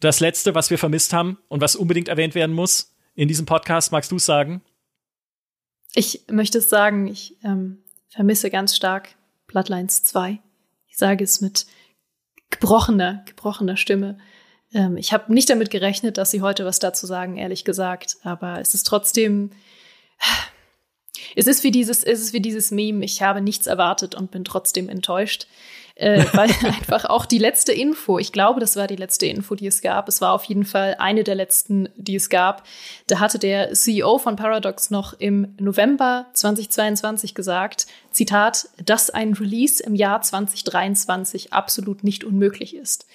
das letzte, was wir vermisst haben und was unbedingt erwähnt werden muss in diesem Podcast, magst du es sagen? Ich möchte es sagen, ich ähm, vermisse ganz stark Bloodlines 2. Ich sage es mit gebrochener, gebrochener Stimme. Ähm, ich habe nicht damit gerechnet, dass Sie heute was dazu sagen, ehrlich gesagt. Aber es ist trotzdem. Es ist wie dieses, es ist wie dieses Meme. Ich habe nichts erwartet und bin trotzdem enttäuscht. Äh, weil einfach auch die letzte Info, ich glaube, das war die letzte Info, die es gab. Es war auf jeden Fall eine der letzten, die es gab. Da hatte der CEO von Paradox noch im November 2022 gesagt, Zitat, dass ein Release im Jahr 2023 absolut nicht unmöglich ist.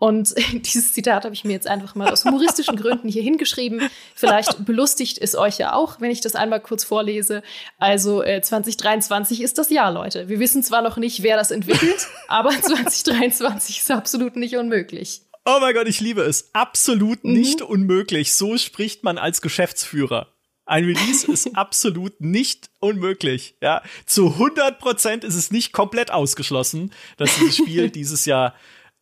Und dieses Zitat habe ich mir jetzt einfach mal aus humoristischen Gründen hier hingeschrieben. Vielleicht belustigt es euch ja auch, wenn ich das einmal kurz vorlese. Also äh, 2023 ist das Jahr, Leute. Wir wissen zwar noch nicht, wer das entwickelt, aber 2023 ist absolut nicht unmöglich. Oh mein Gott, ich liebe es. Absolut mhm. nicht unmöglich. So spricht man als Geschäftsführer. Ein Release ist absolut nicht unmöglich. Ja, zu 100 Prozent ist es nicht komplett ausgeschlossen, dass dieses Spiel dieses Jahr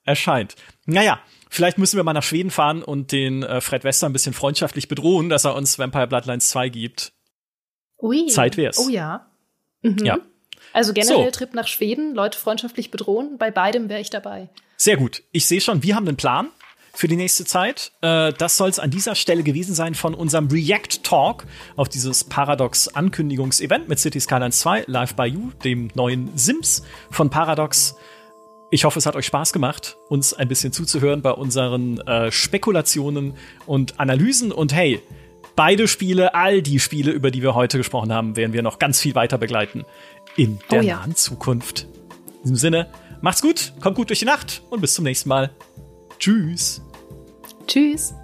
erscheint. Naja, vielleicht müssen wir mal nach Schweden fahren und den äh, Fred Wester ein bisschen freundschaftlich bedrohen, dass er uns Vampire Bloodlines 2 gibt. Ui. Zeit wär's. Oh ja. Mhm. Ja. Also generell so. Trip nach Schweden, Leute freundschaftlich bedrohen, bei beidem wäre ich dabei. Sehr gut. Ich sehe schon, wir haben einen Plan für die nächste Zeit. Äh, das soll es an dieser Stelle gewesen sein von unserem React Talk auf dieses Paradox Ankündigungsevent mit City Skylines 2 Live by You, dem neuen Sims von Paradox. Ich hoffe, es hat euch Spaß gemacht, uns ein bisschen zuzuhören bei unseren äh, Spekulationen und Analysen. Und hey, beide Spiele, all die Spiele, über die wir heute gesprochen haben, werden wir noch ganz viel weiter begleiten in der oh ja. nahen Zukunft. In diesem Sinne, macht's gut, kommt gut durch die Nacht und bis zum nächsten Mal. Tschüss. Tschüss.